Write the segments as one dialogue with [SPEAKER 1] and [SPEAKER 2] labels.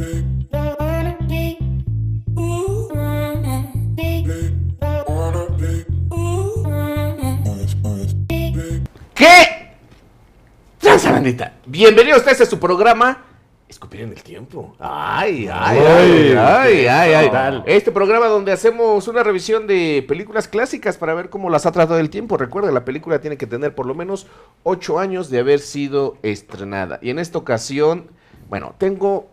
[SPEAKER 1] ¿Qué? Tranza bandita. Bienvenidos a este su programa. Escupir en el tiempo. Ay, ay, ay, ay, ay, ay.
[SPEAKER 2] Tal.
[SPEAKER 1] Este programa donde hacemos una revisión de películas clásicas para ver cómo las ha tratado el tiempo. Recuerda, la película tiene que tener por lo menos ocho años de haber sido estrenada. Y en esta ocasión, bueno, tengo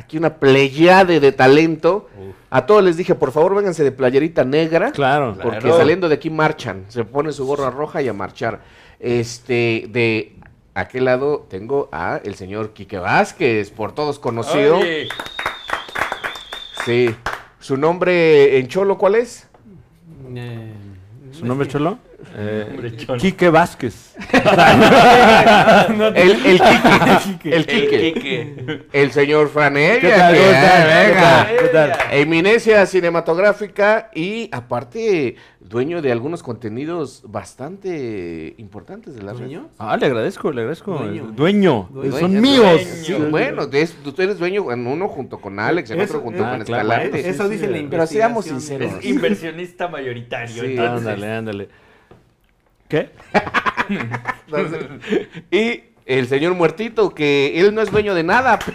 [SPEAKER 1] aquí una pleyade de talento. A todos les dije, por favor, vénganse de playerita negra.
[SPEAKER 2] Claro.
[SPEAKER 1] Porque
[SPEAKER 2] claro.
[SPEAKER 1] saliendo de aquí marchan, se pone su gorra roja y a marchar. Este, de aquel lado tengo a el señor Quique Vázquez, por todos conocido.
[SPEAKER 3] Oye,
[SPEAKER 1] Sí. Su nombre en cholo, ¿cuál es?
[SPEAKER 4] Eh,
[SPEAKER 2] ¿Su nombre cholo? Eh. Quique Vázquez.
[SPEAKER 1] El, el Quique. El
[SPEAKER 3] el
[SPEAKER 1] Quique. El señor Franevia.
[SPEAKER 2] ¿Qué tal?
[SPEAKER 1] que-
[SPEAKER 2] ¿Cómo están?
[SPEAKER 1] venga.
[SPEAKER 2] ¿Qué tal?
[SPEAKER 1] Eminencia cinematográfica y aparte dueño de algunos contenidos bastante importantes de la red.
[SPEAKER 4] ¿Dueño?
[SPEAKER 2] Ah, le agradezco, le agradezco.
[SPEAKER 4] Dueño.
[SPEAKER 2] Dueño.
[SPEAKER 4] Dueño.
[SPEAKER 2] Son
[SPEAKER 1] Dueño,
[SPEAKER 2] míos.
[SPEAKER 1] Sí, bueno, tú eres dueño en uno junto con Alex, en
[SPEAKER 4] Eso,
[SPEAKER 1] otro junto
[SPEAKER 2] ah,
[SPEAKER 1] con
[SPEAKER 2] claro,
[SPEAKER 1] Escalante.
[SPEAKER 2] sí,
[SPEAKER 4] Eso
[SPEAKER 2] sí,
[SPEAKER 4] dice
[SPEAKER 2] sí.
[SPEAKER 4] la
[SPEAKER 1] Pero seamos sinceros.
[SPEAKER 3] Es inversionista mayoritario.
[SPEAKER 1] Sí.
[SPEAKER 3] entonces.
[SPEAKER 2] Ándale, ándale. ¿Qué?
[SPEAKER 1] Y el señor muertito, que él no es dueño de nada.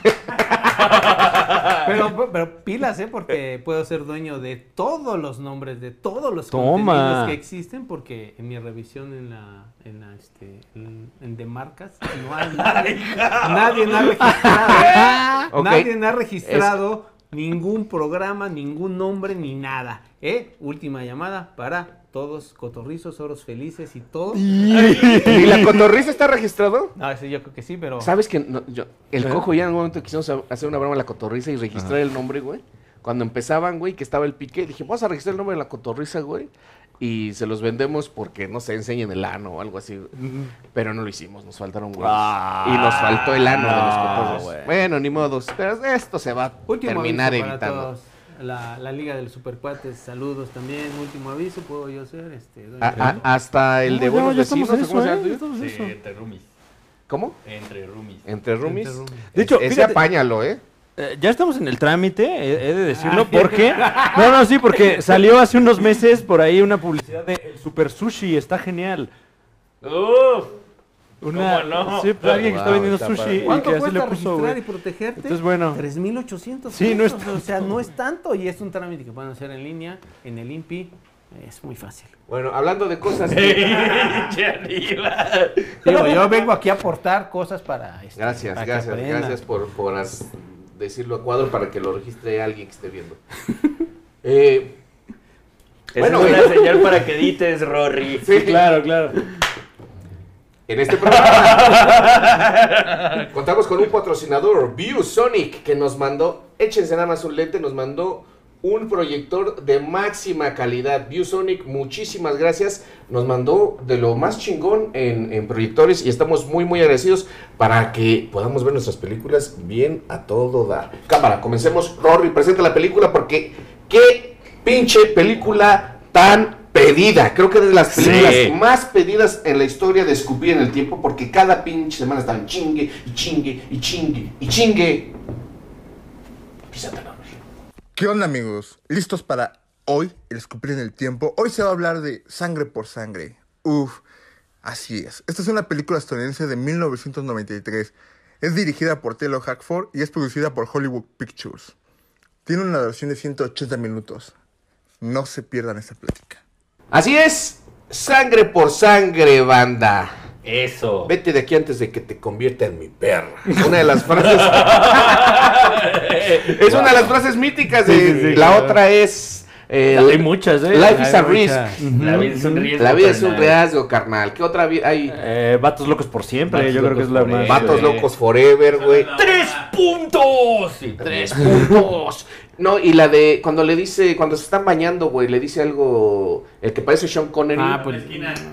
[SPEAKER 4] Pero, pero pilas, ¿eh? Porque puedo ser dueño de todos los nombres, de todos los
[SPEAKER 2] Toma.
[SPEAKER 4] contenidos que existen, porque en mi revisión en la, en la, este, en, en de marcas, no hay nadie, nadie ha registrado, nadie ha registrado ningún programa, ningún nombre, ni nada, ¿eh? Última llamada para todos cotorrizos, oros felices y todo.
[SPEAKER 1] ¿Y la cotorriza está registrado?
[SPEAKER 4] No, ese yo creo que sí, pero...
[SPEAKER 1] ¿Sabes que no, yo- el
[SPEAKER 2] ¿Eh?
[SPEAKER 1] cojo ya en un momento quisimos hacer una broma a la cotorriza y registrar el nombre, güey? Cuando empezaban, güey, que estaba el pique, dije, vamos a registrar el nombre de la cotorriza, güey. Y se los vendemos porque, no sé, enseñen el ano o algo así. güey. Pero no lo hicimos, nos faltaron, güey.
[SPEAKER 2] Ah,
[SPEAKER 1] y nos faltó el ano de los cotorros.
[SPEAKER 2] güey.
[SPEAKER 1] Bueno, ni modos. Pero esto se va a terminar
[SPEAKER 4] todos. La, la Liga del Supercuates, saludos también. Último aviso, puedo yo ser. Este, doña
[SPEAKER 1] A- a-
[SPEAKER 4] Carmen?
[SPEAKER 1] hasta el de
[SPEAKER 2] No,
[SPEAKER 1] buenos
[SPEAKER 2] ya estamos
[SPEAKER 1] vecinos.
[SPEAKER 2] en
[SPEAKER 1] ¿cómo se
[SPEAKER 2] eso,
[SPEAKER 1] llama
[SPEAKER 2] ¿eh?
[SPEAKER 1] el tuyo?
[SPEAKER 2] Ya estamos en
[SPEAKER 3] Sí,
[SPEAKER 2] eso.
[SPEAKER 3] entre roomies.
[SPEAKER 1] ¿Cómo?
[SPEAKER 3] Entre roomies.
[SPEAKER 1] Entre roomies.
[SPEAKER 4] Entre roomies.
[SPEAKER 2] De hecho,
[SPEAKER 1] Ese
[SPEAKER 2] fíjate,
[SPEAKER 1] apáñalo, ¿eh?
[SPEAKER 2] eh, ya estamos en el trámite, he, he de decirlo, porque... No, no, sí, porque salió hace unos meses por ahí una publicidad de el Super Sushi, está genial.
[SPEAKER 3] ¡Uf!
[SPEAKER 2] Una,
[SPEAKER 3] ¿Cómo no?
[SPEAKER 2] Sí, pues, alguien que está vendiendo
[SPEAKER 1] está
[SPEAKER 2] sushi
[SPEAKER 1] padre.
[SPEAKER 2] y que
[SPEAKER 4] ¿Cuánto
[SPEAKER 2] así
[SPEAKER 4] cuesta
[SPEAKER 2] le puso,
[SPEAKER 4] registrar
[SPEAKER 2] güey.
[SPEAKER 4] y protegerte?
[SPEAKER 2] Entonces, bueno.
[SPEAKER 4] 3,800
[SPEAKER 2] Sí, no es
[SPEAKER 4] pesos, O sea, no es tanto y es un trámite que pueden hacer en línea, en el INPI. Es muy fácil.
[SPEAKER 1] Bueno, hablando de cosas que...
[SPEAKER 3] ¡Che, arriba!
[SPEAKER 4] Digo, yo vengo aquí a aportar cosas para... este,
[SPEAKER 1] Gracias,
[SPEAKER 4] para
[SPEAKER 1] gracias, gracias por, por as- decirlo a cuadro para que lo registre alguien que esté viendo. Eh,
[SPEAKER 3] Bueno,
[SPEAKER 1] Bueno,
[SPEAKER 3] es una señal para que edites, Rory.
[SPEAKER 1] sí,
[SPEAKER 2] Claro, claro.
[SPEAKER 1] En este programa contamos con un patrocinador, ViewSonic, que nos mandó, échense nada más un lente, nos mandó un proyector de máxima calidad. ViewSonic, muchísimas gracias. Nos mandó de lo más chingón en, en proyectores y estamos muy, muy agradecidos para que podamos ver nuestras películas bien a todo dar. Cámara, comencemos. Rory, presenta la película porque qué pinche película tan pedida. Creo que es de las
[SPEAKER 2] Sí.
[SPEAKER 1] películas más pedidas en la historia de Escupir en el Tiempo porque cada pinche semana están chingue y chingue y chingue y chingue.
[SPEAKER 5] ¿Qué onda amigos? ¿Listos para hoy, el escupir en el tiempo? Hoy se va a hablar de Sangre por Sangre. Uf, así es. Esta es una película estadounidense de 1993. Es dirigida por Taylor Hackford y es producida por Hollywood Pictures. Tiene una duración de 180 minutos. No se pierdan esta plática.
[SPEAKER 1] Así es, sangre por sangre, banda.
[SPEAKER 3] Eso.
[SPEAKER 1] Vete de aquí antes de que te convierta en mi perra. Una de las frases. es una de las frases míticas. De,
[SPEAKER 2] Sí, sí, sí,
[SPEAKER 1] la
[SPEAKER 2] claro.
[SPEAKER 1] otra es. eh,
[SPEAKER 2] Hay muchas, ¿eh?
[SPEAKER 1] Life is
[SPEAKER 2] Hay
[SPEAKER 1] a risk.
[SPEAKER 3] La vida es un riesgo.
[SPEAKER 1] La vida es un
[SPEAKER 3] carnal.
[SPEAKER 1] riesgo, carnal. ¿Qué otra vida hay?
[SPEAKER 2] Eh, Vatos locos por siempre,
[SPEAKER 3] Vatos
[SPEAKER 2] yo creo que es la más...
[SPEAKER 1] Vatos locos forever, güey.
[SPEAKER 3] ¡Tres puntos! Sí,
[SPEAKER 1] Tres puntos. No, y la de cuando le dice, cuando se están bañando, güey, le dice algo, el que parece Sean Connery.
[SPEAKER 4] Ah, pues.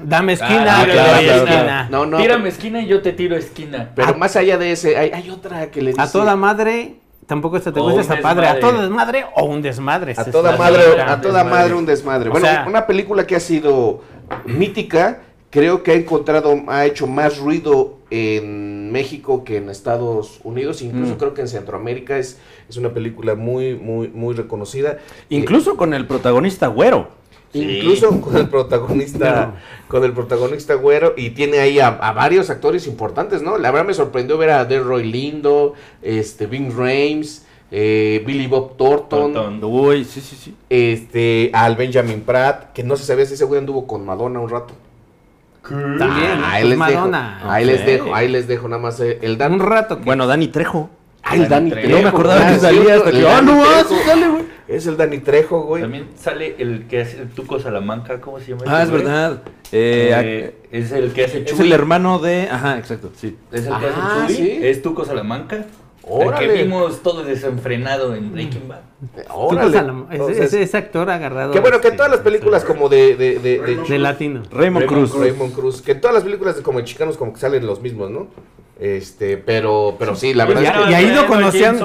[SPEAKER 4] Dame esquina,
[SPEAKER 3] Ah,
[SPEAKER 4] dame
[SPEAKER 3] claro,
[SPEAKER 4] esquina.
[SPEAKER 3] claro,
[SPEAKER 1] No, no.
[SPEAKER 3] Tírame esquina y yo te tiro esquina.
[SPEAKER 1] Pero más allá de ese, hay, hay otra que le dice.
[SPEAKER 4] A toda madre, tampoco esta te gusta, está padre. A todo desmadre o un desmadre.
[SPEAKER 1] A toda madre, a toda
[SPEAKER 3] desmadre.
[SPEAKER 1] madre un desmadre.
[SPEAKER 4] O
[SPEAKER 1] Bueno,
[SPEAKER 4] sea-
[SPEAKER 1] una película que ha sido mítica, creo que ha encontrado, ha hecho más ruido en México que en Estados Unidos, incluso
[SPEAKER 2] Mm.
[SPEAKER 1] creo que en Centroamérica es, es una película muy, muy, muy reconocida.
[SPEAKER 2] Incluso con el protagonista güero.
[SPEAKER 1] Incluso con el protagonista, con el protagonista güero, y tiene ahí a, a varios actores importantes, ¿no? La verdad me sorprendió ver a Delroy Lindo, este, Ving Rhames, eh, Billy Bob Thornton,
[SPEAKER 3] Thornton.
[SPEAKER 2] Uy, sí, sí, sí.
[SPEAKER 1] este, al Benjamin Pratt, que no se sabía si ese güey anduvo con Madonna un rato.
[SPEAKER 4] También, ¿no?
[SPEAKER 1] ahí les
[SPEAKER 4] Madonna.
[SPEAKER 1] dejo, ahí les dejo, ahí les dejo nada más eh, el dato.
[SPEAKER 4] Un rato que
[SPEAKER 2] Bueno, Dani Trejo.
[SPEAKER 1] Ah, el Dani
[SPEAKER 3] Trejo.
[SPEAKER 2] No me acordaba
[SPEAKER 1] ah,
[SPEAKER 2] que
[SPEAKER 1] es
[SPEAKER 2] salía hasta
[SPEAKER 1] el
[SPEAKER 2] que. ¡Ah, no! Sí sale, güey!
[SPEAKER 1] Es el Dani Trejo, güey.
[SPEAKER 3] También sale el que hace el Tuco Salamanca, ¿cómo se llama?
[SPEAKER 2] Ah,
[SPEAKER 3] ese
[SPEAKER 2] es verdad. Eh,
[SPEAKER 3] Eh, es el que hace
[SPEAKER 2] es
[SPEAKER 3] Chuy.
[SPEAKER 2] el hermano de. Ajá, exacto, sí.
[SPEAKER 3] Es el que
[SPEAKER 1] Ah,
[SPEAKER 3] hace Chuy.
[SPEAKER 1] ¿sí?
[SPEAKER 3] Es Tuco Salamanca.
[SPEAKER 1] Órale.
[SPEAKER 3] El que vimos todo desenfrenado en Breaking Bad.
[SPEAKER 1] Órale.
[SPEAKER 4] Salam- ese,
[SPEAKER 1] Entonces,
[SPEAKER 4] ese- ese actor agarrado.
[SPEAKER 1] que bueno, que
[SPEAKER 4] este,
[SPEAKER 1] todas las películas como de, de, de, de
[SPEAKER 4] De latino.
[SPEAKER 2] Raymond
[SPEAKER 3] Raymond
[SPEAKER 2] Cruz.
[SPEAKER 1] Raymond Cruz, que en todas las películas de como de chicanos como que salen los mismos, ¿no? Este, pero, pero sí, la verdad
[SPEAKER 4] Y
[SPEAKER 1] es que...
[SPEAKER 4] y ahí lo conocían-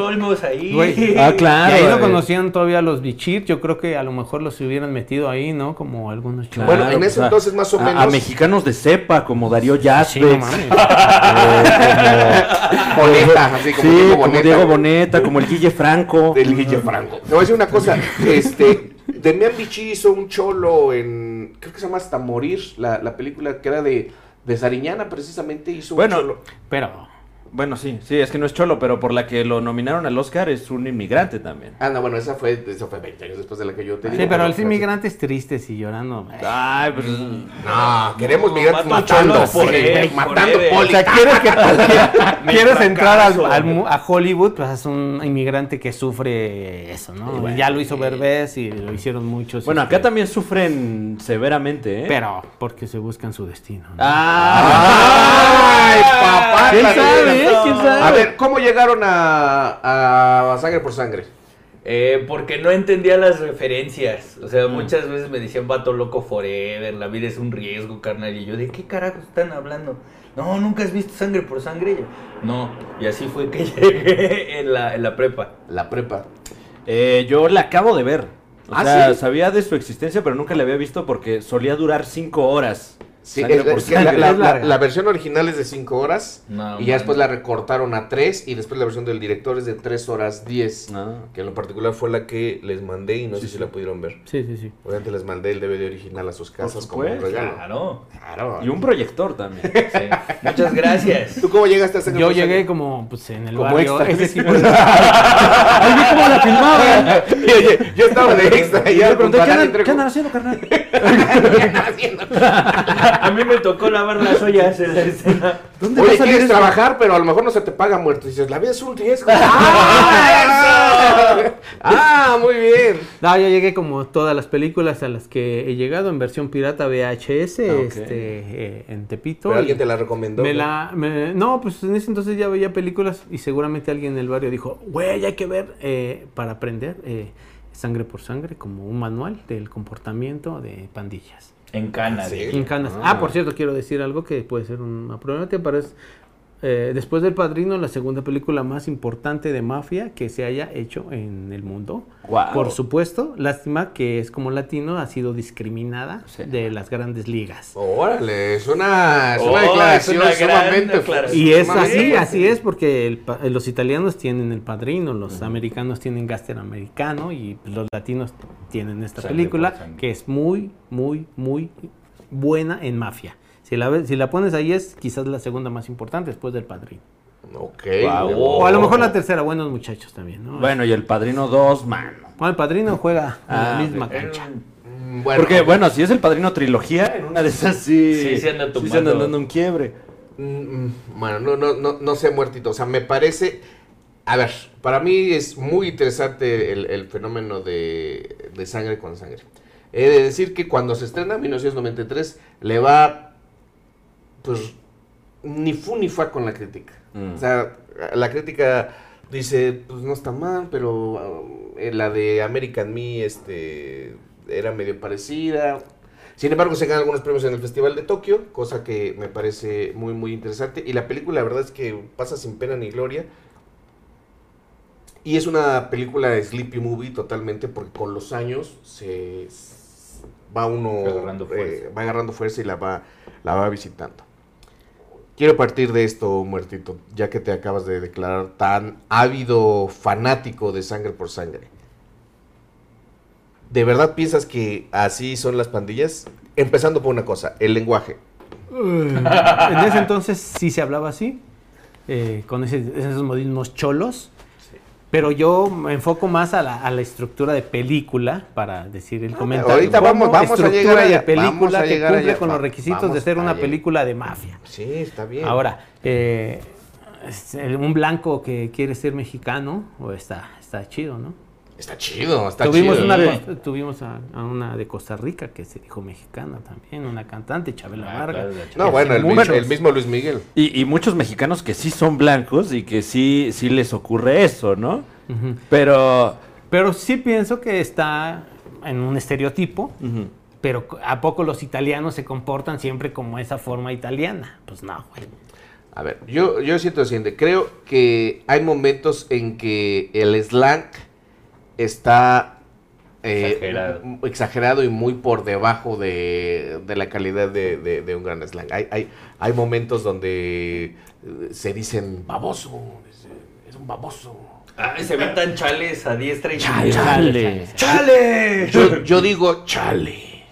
[SPEAKER 3] ahí.
[SPEAKER 2] Ah, claro.
[SPEAKER 4] y ahí lo
[SPEAKER 2] eh.
[SPEAKER 4] conocían todavía los bichir. Yo creo que a lo mejor los hubieran metido ahí, ¿no? Como algunos chavos.
[SPEAKER 1] Bueno, en ese entonces más o
[SPEAKER 2] a-
[SPEAKER 1] menos-
[SPEAKER 2] A, mexicanos de cepa, como Darío Yazbek.
[SPEAKER 4] Sí, no mames.
[SPEAKER 1] Boneta, así como
[SPEAKER 2] sí,
[SPEAKER 1] Diego
[SPEAKER 2] como. Diego Boneta, como el Guille Franco.
[SPEAKER 1] Del Guille Franco. Te voy a decir una cosa, este, Demian Bichir hizo un cholo en, creo que se llama Hasta Morir, la, la película que era de, de Sariñana precisamente, hizo
[SPEAKER 2] Bueno,
[SPEAKER 1] un.
[SPEAKER 4] Pero.
[SPEAKER 2] Bueno, sí, sí, es que no es cholo, pero por la que lo nominaron al Oscar es un inmigrante también.
[SPEAKER 1] Ah, no, bueno, esa fue, esa fue 20 años después de la que yo te digo.
[SPEAKER 4] Sí, pero el
[SPEAKER 1] Pero-
[SPEAKER 4] inmigrante es triste y llorando.
[SPEAKER 2] Ay, pues.
[SPEAKER 1] No, queremos migrantes
[SPEAKER 3] Mata
[SPEAKER 1] matando, matando.
[SPEAKER 4] O sea, quieres, que, quieres entrar a Hollywood, pues es un inmigrante que sufre eso, ¿no? Ya lo hizo Berbés y lo hicieron muchos.
[SPEAKER 2] Bueno,
[SPEAKER 4] este,
[SPEAKER 2] acá también sufren severamente, ¿eh?
[SPEAKER 4] Pero porque se buscan su destino. ¿no?
[SPEAKER 2] Ah,
[SPEAKER 1] ¡Ay, papá! A ver, ¿cómo llegaron a, a Sangre por Sangre?
[SPEAKER 3] Eh, porque no entendía las referencias. O sea, muchas veces me decían vato loco forever, la vida es un riesgo, carnal. Y yo, ¿de qué carajo están hablando? No, nunca has visto sangre por sangre. Yo, no, y así fue que llegué en la, en la prepa.
[SPEAKER 1] La prepa.
[SPEAKER 2] Eh, yo la acabo de ver. O
[SPEAKER 1] ¿Ah,
[SPEAKER 2] sea,
[SPEAKER 1] sí?
[SPEAKER 2] sabía de su existencia, pero nunca la había visto porque solía durar cinco horas.
[SPEAKER 1] Sí, es-
[SPEAKER 2] por
[SPEAKER 1] es que la, la- la- la versión original es de 5 horas
[SPEAKER 3] No,
[SPEAKER 1] y ya
[SPEAKER 3] man.
[SPEAKER 1] después la recortaron a 3 y después la versión del director es de 3 horas 10.
[SPEAKER 2] Ah.
[SPEAKER 1] Que en lo particular fue la que les mandé y no
[SPEAKER 2] Sí,
[SPEAKER 1] sé
[SPEAKER 2] sí.
[SPEAKER 1] si la pudieron ver.
[SPEAKER 4] Sí, sí, sí.
[SPEAKER 1] Obviamente les mandé el DVD original a sus casas como un regalo.
[SPEAKER 3] Claro.
[SPEAKER 1] Claro.
[SPEAKER 2] Y un proyector también.
[SPEAKER 3] sí. Muchas gracias.
[SPEAKER 1] ¿Tú cómo llegaste a Sangre
[SPEAKER 4] Yo llegué como pues en el
[SPEAKER 1] Como
[SPEAKER 4] barrio.
[SPEAKER 1] extra.
[SPEAKER 4] Ese tipo de...
[SPEAKER 2] ¡Ay, vi cómo la filmaban!
[SPEAKER 1] Oye, yo estaba de extra
[SPEAKER 2] Y
[SPEAKER 1] ya
[SPEAKER 2] le pregunté, ¿qué andan,
[SPEAKER 1] Trejo.
[SPEAKER 2] ¿qué andan haciendo, carnal?
[SPEAKER 3] A mí me tocó lavar las ollas en la escena.
[SPEAKER 2] ¿Dónde
[SPEAKER 1] Oye,
[SPEAKER 2] vas a salir
[SPEAKER 1] quieres
[SPEAKER 2] eso?
[SPEAKER 1] trabajar, pero a lo mejor no se te paga muerto. Y dices, la vida es un riesgo. ¡Ah, eso! ¡Ah, muy bien!
[SPEAKER 4] No, yo llegué como todas las películas a las que he llegado en versión pirata VHS,
[SPEAKER 2] Ah,
[SPEAKER 4] este, eh, en Tepito.
[SPEAKER 1] Pero alguien te la recomendó.
[SPEAKER 4] me
[SPEAKER 1] ¿no?
[SPEAKER 4] la, me- no, pues en ese entonces ya veía películas y seguramente alguien en el barrio dijo, güey, hay que ver eh, para aprender eh, sangre por sangre como un manual del comportamiento de pandillas.
[SPEAKER 3] En Cana.
[SPEAKER 1] Sí.
[SPEAKER 3] de-
[SPEAKER 4] Quincanas.
[SPEAKER 1] Ah.
[SPEAKER 4] Ah. por cierto, quiero decir algo que puede ser una problemática, pero es eh, después del Padrino la segunda película más importante de mafia que se haya hecho en el mundo. Por supuesto, lástima que es como latino, ha sido discriminada
[SPEAKER 2] Sí.
[SPEAKER 4] de las grandes ligas.
[SPEAKER 1] Órale, es una, es una
[SPEAKER 3] Oh,
[SPEAKER 1] declaración
[SPEAKER 3] es una gran
[SPEAKER 1] sumamente
[SPEAKER 3] declaración.
[SPEAKER 4] Y es así, así es, porque el pa- eh, los italianos tienen el padrino, los americanos tienen Gaster americano y los latinos tienen esta
[SPEAKER 3] Sangre
[SPEAKER 4] película que es muy, muy, muy buena en mafia. Si la, ves- si la pones ahí es quizás la segunda más importante después del padrino.
[SPEAKER 1] Ok.
[SPEAKER 4] O a lo mejor la tercera, buenos muchachos también, ¿no?
[SPEAKER 2] Bueno, y el Padrino 2, mano.
[SPEAKER 4] Bueno, el padrino juega en
[SPEAKER 2] Ah,
[SPEAKER 4] la misma cancha.
[SPEAKER 1] Mm, Bueno,
[SPEAKER 2] Porque, bueno, si es el Padrino trilogía, en una de esas sí...
[SPEAKER 3] Sí, se anda
[SPEAKER 2] sí se andan dando un quiebre.
[SPEAKER 1] mm, mm, bueno, no, no, no, no sé muertito. O sea, me parece. A ver, para mí es muy interesante el, el fenómeno de, de sangre con sangre. He de decir que cuando se estrena en 1993 le va pues ni fu ni fa con la crítica.
[SPEAKER 2] Mm.
[SPEAKER 1] O sea, la crítica dice, pues no está mal, pero uh, la de American Me este, era medio parecida. Sin embargo, se ganan algunos premios en el Festival de Tokio, cosa que me parece muy, muy interesante. Y la película, la verdad es que pasa sin pena ni gloria. Y es una película de Sleepy Movie totalmente, porque con los años se, va uno
[SPEAKER 3] agarrando
[SPEAKER 1] eh,
[SPEAKER 3] fuerza.
[SPEAKER 1] va agarrando fuerza y la va, la va visitando. Quiero partir de esto, muertito, ya que te acabas de declarar tan ávido fanático de sangre por sangre. ¿De verdad piensas que así son las pandillas? Empezando por una cosa, el lenguaje.
[SPEAKER 4] en ese entonces sí se hablaba así, eh, con esos modismos cholos. Pero yo me enfoco más a la, a la estructura de película para decir el comentario.
[SPEAKER 1] ahorita vamos- vamos a llegar allá,
[SPEAKER 4] de película que cumple
[SPEAKER 1] allá,
[SPEAKER 4] con los requisitos de ser una película de mafia.
[SPEAKER 1] Sí, está bien.
[SPEAKER 4] Ahora, eh, un blanco que quiere ser mexicano, o está, está chido, ¿no?
[SPEAKER 1] Está chido, está
[SPEAKER 4] tuvimos
[SPEAKER 1] chido.
[SPEAKER 4] una de, tuvimos a, a una de Costa Rica que se dijo mexicana también, una cantante, Chabela
[SPEAKER 3] Ah,
[SPEAKER 4] Vargas.
[SPEAKER 3] claro,
[SPEAKER 1] No, bueno, el,
[SPEAKER 4] Muchos.
[SPEAKER 1] mi- el mismo Luis Miguel.
[SPEAKER 2] Y, y muchos mexicanos que sí son blancos y que sí, sí les ocurre eso, ¿no? Pero...
[SPEAKER 4] Pero sí pienso que está en un estereotipo, pero ¿a poco los italianos se comportan siempre como esa forma italiana? Pues no, güey.
[SPEAKER 1] A ver, yo, yo siento lo siguiente. Creo que hay momentos en que el slang está eh,
[SPEAKER 3] Exagerado.
[SPEAKER 1] y muy por debajo de, de la calidad de, de- de un gran slang. Hay, hay, hay momentos donde eh, se dicen baboso, es, es un baboso.
[SPEAKER 3] Ay, se ven tan chales a diestra y
[SPEAKER 2] Chale.
[SPEAKER 3] siniestra. ¡Chale!
[SPEAKER 1] Yo, yo digo chale.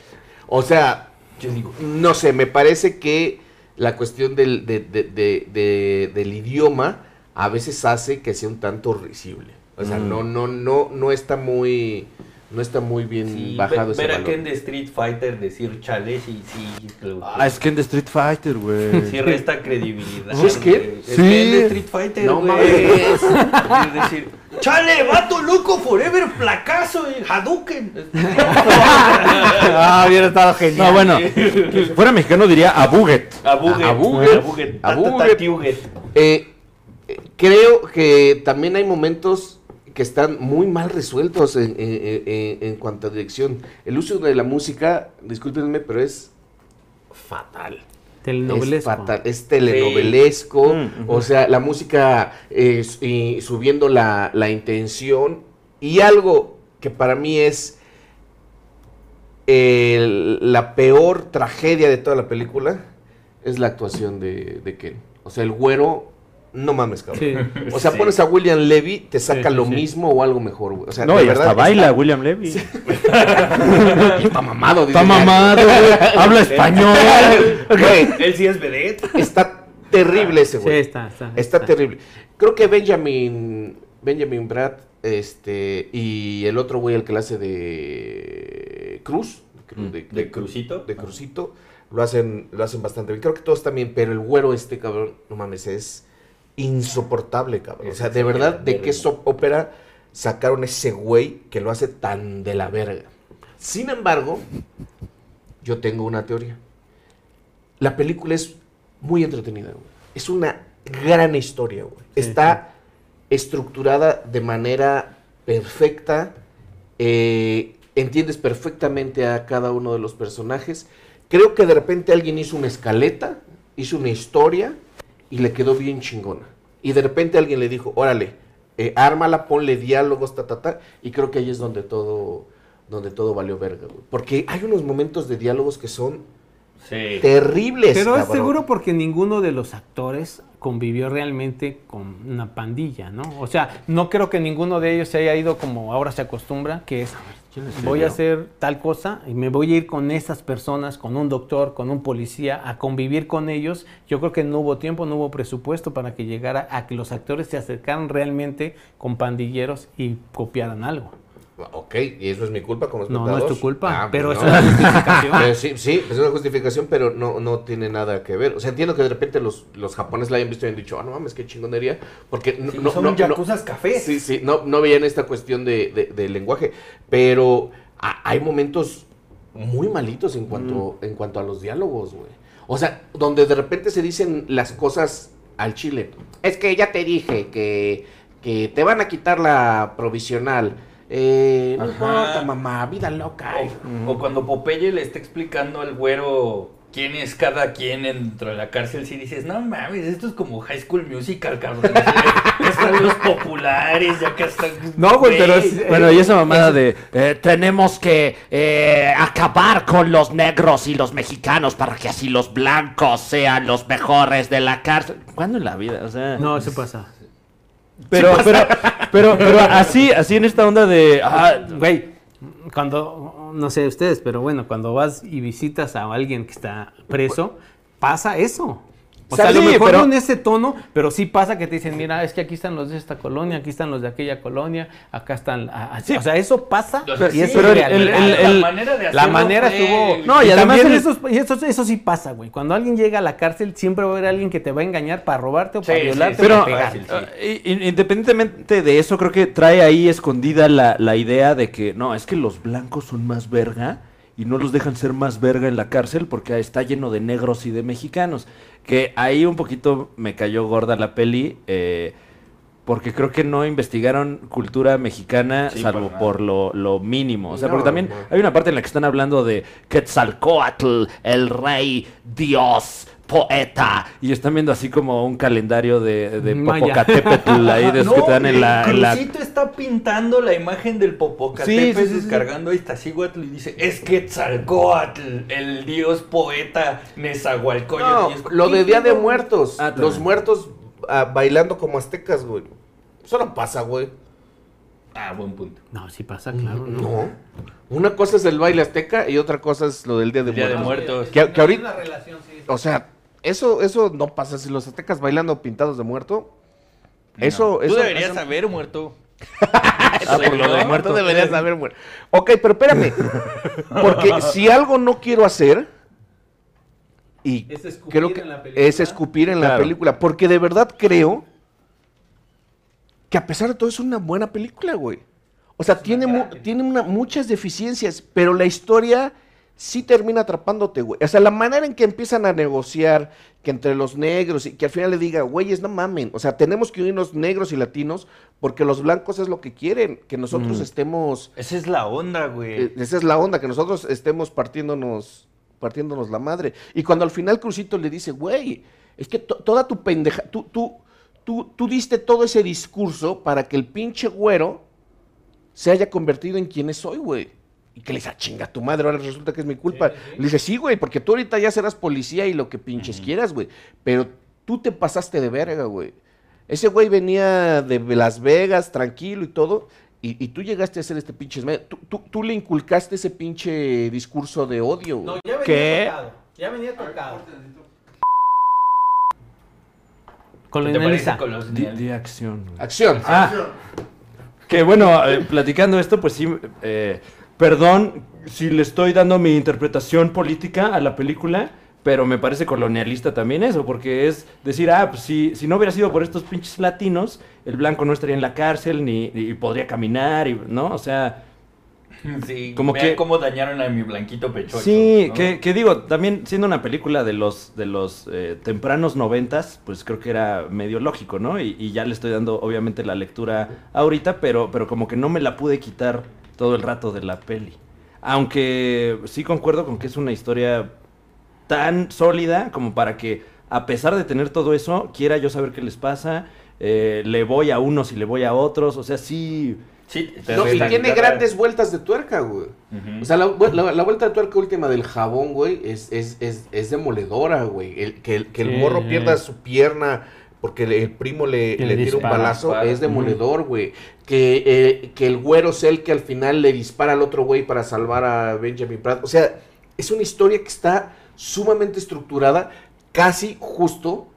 [SPEAKER 1] O sea,
[SPEAKER 3] Yo digo,
[SPEAKER 1] no sé, me parece que la cuestión del, de- de- de- de- del idioma a veces hace que sea un tanto risible. O sea,
[SPEAKER 2] Mm.
[SPEAKER 1] no, no, no, no está muy, no está muy bien
[SPEAKER 3] sí,
[SPEAKER 1] bajado
[SPEAKER 3] ve-
[SPEAKER 1] ese
[SPEAKER 3] ver a. Ken de Street Fighter decir chale, sí, sí. lo-
[SPEAKER 2] Ah, es que en The Street Fighter, güey.
[SPEAKER 3] Sí resta credibilidad.
[SPEAKER 1] ¿Sí es Ken?
[SPEAKER 2] Sí.
[SPEAKER 3] Ken de Street Fighter,
[SPEAKER 1] No mames.
[SPEAKER 3] Es decir, chale, vato loco, forever, fracaso, eh, Hadouken.
[SPEAKER 4] Ah, hubiera estado genial.
[SPEAKER 2] No, bueno, fuera mexicano diría a Buget.
[SPEAKER 3] Abuget.
[SPEAKER 1] Abuget.
[SPEAKER 3] Abuget.
[SPEAKER 1] Abuget. Eh, creo que también hay momentos que están muy mal resueltos en, en- en- en cuanto a dirección. El uso de la música, discúlpenme, pero es fatal.
[SPEAKER 4] Telenovelesco.
[SPEAKER 1] Es fatal, es telenovelesco,
[SPEAKER 2] Mm,
[SPEAKER 1] o sea, la música eh, y subiendo la, la intención y algo que para mí es el- la peor tragedia de toda la película es la actuación de, de Ken. O sea, el güero, no mames, cabrón.
[SPEAKER 4] Sí.
[SPEAKER 1] O sea,
[SPEAKER 3] Sí.
[SPEAKER 1] pones a William Levy, te saca
[SPEAKER 4] Sí, sí,
[SPEAKER 1] lo
[SPEAKER 4] sí.
[SPEAKER 1] mismo o algo mejor, güey. O sea,
[SPEAKER 2] No,
[SPEAKER 1] de
[SPEAKER 2] y hasta baila William Levy.
[SPEAKER 1] Está, está mamado.
[SPEAKER 2] Está
[SPEAKER 1] dice,
[SPEAKER 2] mamado, güey. Habla español.
[SPEAKER 1] Güey,
[SPEAKER 3] Él sí es vedette.
[SPEAKER 1] está terrible ese
[SPEAKER 4] Sí,
[SPEAKER 1] güey.
[SPEAKER 4] está, está.
[SPEAKER 1] Está terrible. Creo que Benjamin, Benjamin Brad, este, y el otro güey, el que la hace de Cruz, de,
[SPEAKER 3] ¿De Crucito?
[SPEAKER 1] de Cruzito, lo hacen, lo hacen bastante bien. Creo que todos también, pero el güero este, cabrón, no mames, es insoportable, cabrón. O sea, de verdad, ¿de qué soap opera sacaron ese güey que lo hace tan de la verga? Sin embargo, yo tengo una teoría. La película es muy entretenida, güey. Es una gran historia, güey. Está estructurada de manera perfecta. eh, entiendes perfectamente a cada uno de los personajes. Creo que de repente alguien hizo una escaleta, hizo una historia y le quedó bien chingona. Y de repente alguien le dijo, órale, eh, ármala, ponle diálogos, ta, ta, ta. Y creo que ahí es donde todo, donde todo valió verga, güey. Porque hay unos momentos de diálogos que son
[SPEAKER 3] Sí.
[SPEAKER 1] terribles.
[SPEAKER 4] Pero es seguro porque ninguno de los actores convivió realmente con una pandilla, ¿no? O sea, no creo que ninguno de ellos se haya ido como ahora se acostumbra, que es voy a hacer tal cosa y me voy a ir con esas personas, con un doctor, con un policía, a convivir con ellos. Yo creo que no hubo tiempo, no hubo presupuesto para que llegara a que los actores se acercaran realmente con pandilleros y copiaran algo.
[SPEAKER 1] Ok, y eso es mi culpa como
[SPEAKER 4] No, no es
[SPEAKER 1] espectador.
[SPEAKER 4] tu culpa,
[SPEAKER 1] Ah,
[SPEAKER 4] pero
[SPEAKER 1] pues
[SPEAKER 4] es
[SPEAKER 1] no.
[SPEAKER 4] una justificación.
[SPEAKER 1] Sí, sí, es una justificación, pero no, no tiene nada que ver. O sea, entiendo que de repente los, los japoneses la hayan visto y han dicho, ah, no mames, qué chingonería. Porque no,
[SPEAKER 3] Sí,
[SPEAKER 1] no,
[SPEAKER 3] son
[SPEAKER 1] no, no-
[SPEAKER 3] yakuzas cafés.
[SPEAKER 1] Sí, sí, no, no veían esta cuestión de, de- lenguaje. Pero a- hay momentos muy malitos en cuanto, en cuanto a los diálogos, güey. O sea, donde de repente se dicen las cosas al chile. Es que ya te dije que, que te van a quitar la provisional. Eh, no
[SPEAKER 3] Ajá.
[SPEAKER 1] importa, mamá, vida loca.
[SPEAKER 3] O, o cuando Popeye le está explicando al güero quién es cada quien dentro de la cárcel, si dices, no mames, esto es como High School Musical, cabrón. están los populares, ya que están.
[SPEAKER 4] No, güey, pero es-
[SPEAKER 3] eh,
[SPEAKER 2] Bueno, y esa mamada de
[SPEAKER 6] Eh, tenemos que eh, acabar con los negros y los mexicanos para que así los blancos sean los mejores de la cárcel.
[SPEAKER 2] ¿Cuándo en la vida? O sea,
[SPEAKER 4] No, eso pasa.
[SPEAKER 2] Pero, pero, pero, pero así, así en esta onda de ah,
[SPEAKER 4] Güey, cuando, no sé ustedes, pero bueno, cuando vas y visitas a alguien que está preso, pasa eso. O sea, a lo
[SPEAKER 2] Sí,
[SPEAKER 4] mejor
[SPEAKER 2] pero-
[SPEAKER 4] no en ese tono, pero sí pasa que te dicen, mira, es que aquí están los de esta colonia, aquí están los de aquella colonia, acá están...
[SPEAKER 2] Sí.
[SPEAKER 4] O sea, eso pasa
[SPEAKER 3] Pero
[SPEAKER 4] y es real.
[SPEAKER 2] el- el- el-
[SPEAKER 3] la manera de
[SPEAKER 4] La manera estuvo...
[SPEAKER 2] No, y
[SPEAKER 4] y,
[SPEAKER 2] además
[SPEAKER 4] eso, y eso, eso sí pasa, güey. Cuando alguien llega a la cárcel, siempre va a haber alguien que te va a engañar para robarte o para
[SPEAKER 3] Sí, sí,
[SPEAKER 4] violarte
[SPEAKER 3] sí,
[SPEAKER 4] o
[SPEAKER 2] pero
[SPEAKER 4] para
[SPEAKER 3] sí.
[SPEAKER 2] independientemente de eso, creo que trae ahí escondida la, la idea de que no, es que los blancos son más verga y no los dejan ser más verga en la cárcel porque está lleno de negros y de mexicanos. Que ahí un poquito me cayó gorda la peli. eh, porque creo que no investigaron cultura mexicana
[SPEAKER 3] Sí,
[SPEAKER 2] salvo por lo, lo mínimo. O sea,
[SPEAKER 1] No,
[SPEAKER 2] porque también hay una parte en la que están hablando de
[SPEAKER 6] Quetzalcoatl, el rey, Dios, poeta.
[SPEAKER 2] Y están viendo así como un calendario de, de. Popocatépetl ahí de esos que te dan en la, en la-
[SPEAKER 3] Crucito está pintando la imagen del Popocatépetl
[SPEAKER 2] Sí, sí, sí,
[SPEAKER 3] descargando Iztaccíhuatl y dice, es Quetzalcóatl, el dios poeta Nezahualcóyotl.
[SPEAKER 1] No, lo de
[SPEAKER 3] ¿qué
[SPEAKER 1] Día de? Muertos.
[SPEAKER 2] Ah,
[SPEAKER 1] los muertos ah, bailando como aztecas, güey. Eso no pasa, güey.
[SPEAKER 3] Ah, buen punto.
[SPEAKER 4] No, sí pasa, claro. ¿no?
[SPEAKER 1] No. Una cosa es el baile azteca y otra cosa es lo del Día de
[SPEAKER 3] El Día de
[SPEAKER 1] Muertos.
[SPEAKER 3] Muertos.
[SPEAKER 1] Que, que ahorita, o sea, eso, eso no pasa. Si los aztecas bailando pintados de muerto, eso,
[SPEAKER 3] Tú
[SPEAKER 1] eso
[SPEAKER 3] deberías
[SPEAKER 1] eso-
[SPEAKER 3] haber muerto.
[SPEAKER 1] Ah, por lo de muerto deberías haber muerto. Ok, pero espérame. Porque si algo no quiero hacer, y
[SPEAKER 4] Es escupir
[SPEAKER 1] creo que
[SPEAKER 4] en la película.
[SPEAKER 1] es escupir en la película, porque de verdad creo que a pesar de todo es una buena película, güey. O sea, tiene, mu- tiene una- muchas deficiencias, pero la historia sí termina atrapándote, güey. O sea, la manera en que empiezan a negociar, que entre los negros y que al final le diga, güeyes, no mamen. O sea, tenemos que unirnos negros y latinos porque los blancos es lo que quieren, que nosotros estemos...
[SPEAKER 3] Esa es la onda, güey.
[SPEAKER 1] eh, esa es la onda, que nosotros estemos partiéndonos, partiéndonos la madre. Y cuando al final Crucito le dice, güey, es que to- toda tu pendeja, tú, tú, tú, tú diste todo ese discurso para que el pinche güero se haya convertido en quien es hoy, güey. Y que le dice, "Ah, chinga tu madre, ahora resulta que es mi culpa. Le dice, sí, güey, porque tú ahorita ya serás policía y lo que pinches quieras, güey. Pero tú te pasaste de verga, güey. Ese güey venía de Las Vegas, tranquilo y todo. Y, y tú llegaste a ser este pinche... Tú, tú, tú le inculcaste ese pinche discurso de odio, güey.
[SPEAKER 4] ya venía
[SPEAKER 2] ¿Qué?
[SPEAKER 4] tocado. Ya venía tocado.
[SPEAKER 3] ¿Qué te parece
[SPEAKER 4] Colonializa.
[SPEAKER 3] con los
[SPEAKER 2] de, de acción.
[SPEAKER 1] Acción.
[SPEAKER 2] Ah, que bueno, eh, platicando esto, pues sí, eh, perdón si le estoy dando mi interpretación política a la película, pero me parece colonialista también eso, porque es decir, ah, pues si, si no hubiera sido por estos pinches latinos, el blanco no estaría en la cárcel ni, ni podría caminar, y, ¿no? O sea,
[SPEAKER 3] Sí,
[SPEAKER 2] Como
[SPEAKER 3] vean
[SPEAKER 2] que-
[SPEAKER 3] cómo dañaron a mi blanquito pechocho.
[SPEAKER 2] sí,
[SPEAKER 3] ¿no?
[SPEAKER 2] que, que digo, también siendo una película de los, de los eh, tempranos noventas, pues creo que era medio lógico, ¿no? Y, y ya le estoy dando obviamente la lectura ahorita, pero, pero como que no me la pude quitar todo el rato de la peli. Aunque sí concuerdo con que es una historia tan sólida como para que, a pesar de tener todo eso, quiera yo saber qué les pasa, eh, le voy a unos y le voy a otros, o sea, sí...
[SPEAKER 3] Sí, te
[SPEAKER 1] No, y tiene grandes vueltas de tuerca, güey. O sea, la, la- la vuelta de tuerca última del jabón, güey, es, es, es, es demoledora, güey. El, que, el, que el
[SPEAKER 4] Sí.
[SPEAKER 1] morro pierda su pierna porque le- el primo le, le
[SPEAKER 4] le
[SPEAKER 1] tira un balazo
[SPEAKER 3] Dispara.
[SPEAKER 1] es demoledor, güey. Que, eh, que el güero es el que al final le dispara al otro güey para salvar a Benjamin Pratt. O sea, es una historia que está sumamente estructurada, casi justo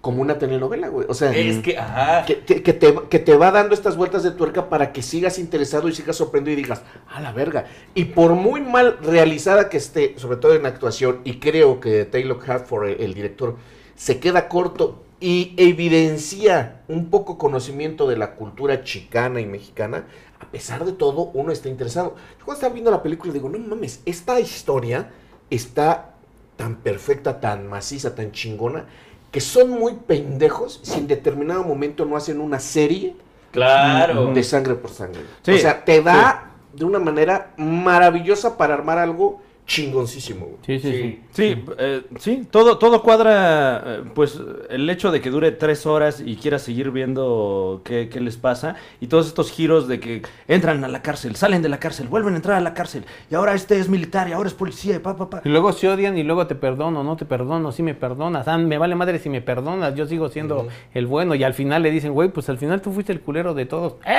[SPEAKER 1] como una telenovela, güey. O sea,
[SPEAKER 3] Es que, ajá.
[SPEAKER 1] que, que- que te, que te va dando estas vueltas de tuerca para que sigas interesado y sigas sorprendido y digas, a la verga. Y por muy mal realizada que esté, sobre todo en actuación, y creo que Taylor Hartford, el, el director, se queda corto y evidencia un poco conocimiento de la cultura chicana y mexicana, a pesar de todo, uno está interesado. Yo cuando estaba viendo la película digo, no mames, esta historia está tan perfecta, tan maciza, tan chingona, que son muy pendejos si en determinado momento no hacen una serie
[SPEAKER 3] Claro.
[SPEAKER 1] de sangre por sangre.
[SPEAKER 2] Sí,
[SPEAKER 1] o sea, te da de una manera maravillosa para armar algo chingoncísimo. güey.
[SPEAKER 4] Sí, sí, sí.
[SPEAKER 3] Sí.
[SPEAKER 2] Sí, eh, sí, todo, todo cuadra, eh, pues el hecho de que dure tres horas y quiera seguir viendo qué, qué les pasa y todos estos giros de que entran a la cárcel, salen de la cárcel, vuelven a entrar a la cárcel y ahora este es militar y ahora es policía y pa, pa, pa.
[SPEAKER 4] Y luego se odian y luego te perdono, no te perdono, sí me perdonas. Ah, me vale madre si me perdonas, yo sigo siendo el bueno. Y al final le dicen, güey, pues al final tú fuiste el culero de todos. ¡Eh!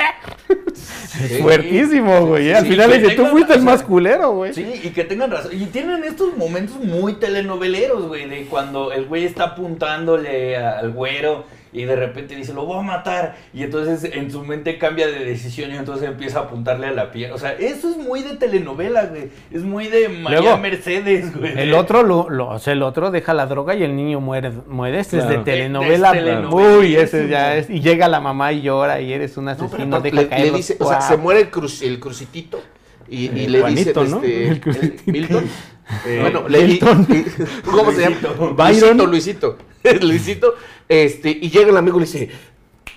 [SPEAKER 4] Es fuertísimo, güey. ¿eh? Al final
[SPEAKER 3] que
[SPEAKER 4] le dice, tú fuiste el más culero, güey.
[SPEAKER 3] Sí, y que tengan razón. Y tienen estos momentos muy telenoveleros, güey, de cuando el güey está apuntándole al güero y de repente dice, lo voy a matar. Y entonces en su mente cambia de decisión y entonces empieza a apuntarle a la piel. O sea, eso es muy de telenovela, güey. Es muy de María
[SPEAKER 4] Luego,
[SPEAKER 3] Mercedes, güey.
[SPEAKER 4] El otro, lo, lo- o sea, el otro deja la droga y el niño muere. muere. Este es de telenovela.
[SPEAKER 3] Es telenovela.
[SPEAKER 4] Uy, ese ya es. Y llega la mamá y llora y eres un
[SPEAKER 1] No, pero
[SPEAKER 4] asesino. deja
[SPEAKER 1] le,
[SPEAKER 4] caer
[SPEAKER 1] le
[SPEAKER 4] los
[SPEAKER 1] dice, o sea, se muere el, cru- el crucitito y, y
[SPEAKER 2] Eh,
[SPEAKER 1] le
[SPEAKER 2] Juanito,
[SPEAKER 1] dice,
[SPEAKER 2] ¿no?
[SPEAKER 1] este,
[SPEAKER 4] El.
[SPEAKER 1] Milton.
[SPEAKER 3] Eh,
[SPEAKER 1] bueno, le
[SPEAKER 2] Milton.
[SPEAKER 1] ¿Cómo se llama?
[SPEAKER 3] Luisito.
[SPEAKER 1] Byron. Luisito, Luisito. Luisito. Este, y llega el amigo y le dice,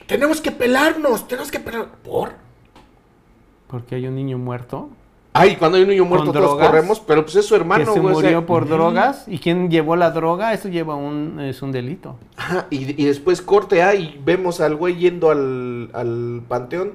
[SPEAKER 1] tenemos que pelarnos, tenemos que pelar. ¿Por?
[SPEAKER 4] Porque hay un niño muerto
[SPEAKER 1] Ay, cuando hay un niño muerto todos
[SPEAKER 4] drogas?
[SPEAKER 1] corremos, pero pues es su hermano,
[SPEAKER 4] que se
[SPEAKER 1] güey, o sea,
[SPEAKER 4] murió por drogas. ¿Y quién llevó la droga? Eso lleva un, es un delito.
[SPEAKER 1] Ajá, y, y después corte A y vemos al güey yendo al, al panteón.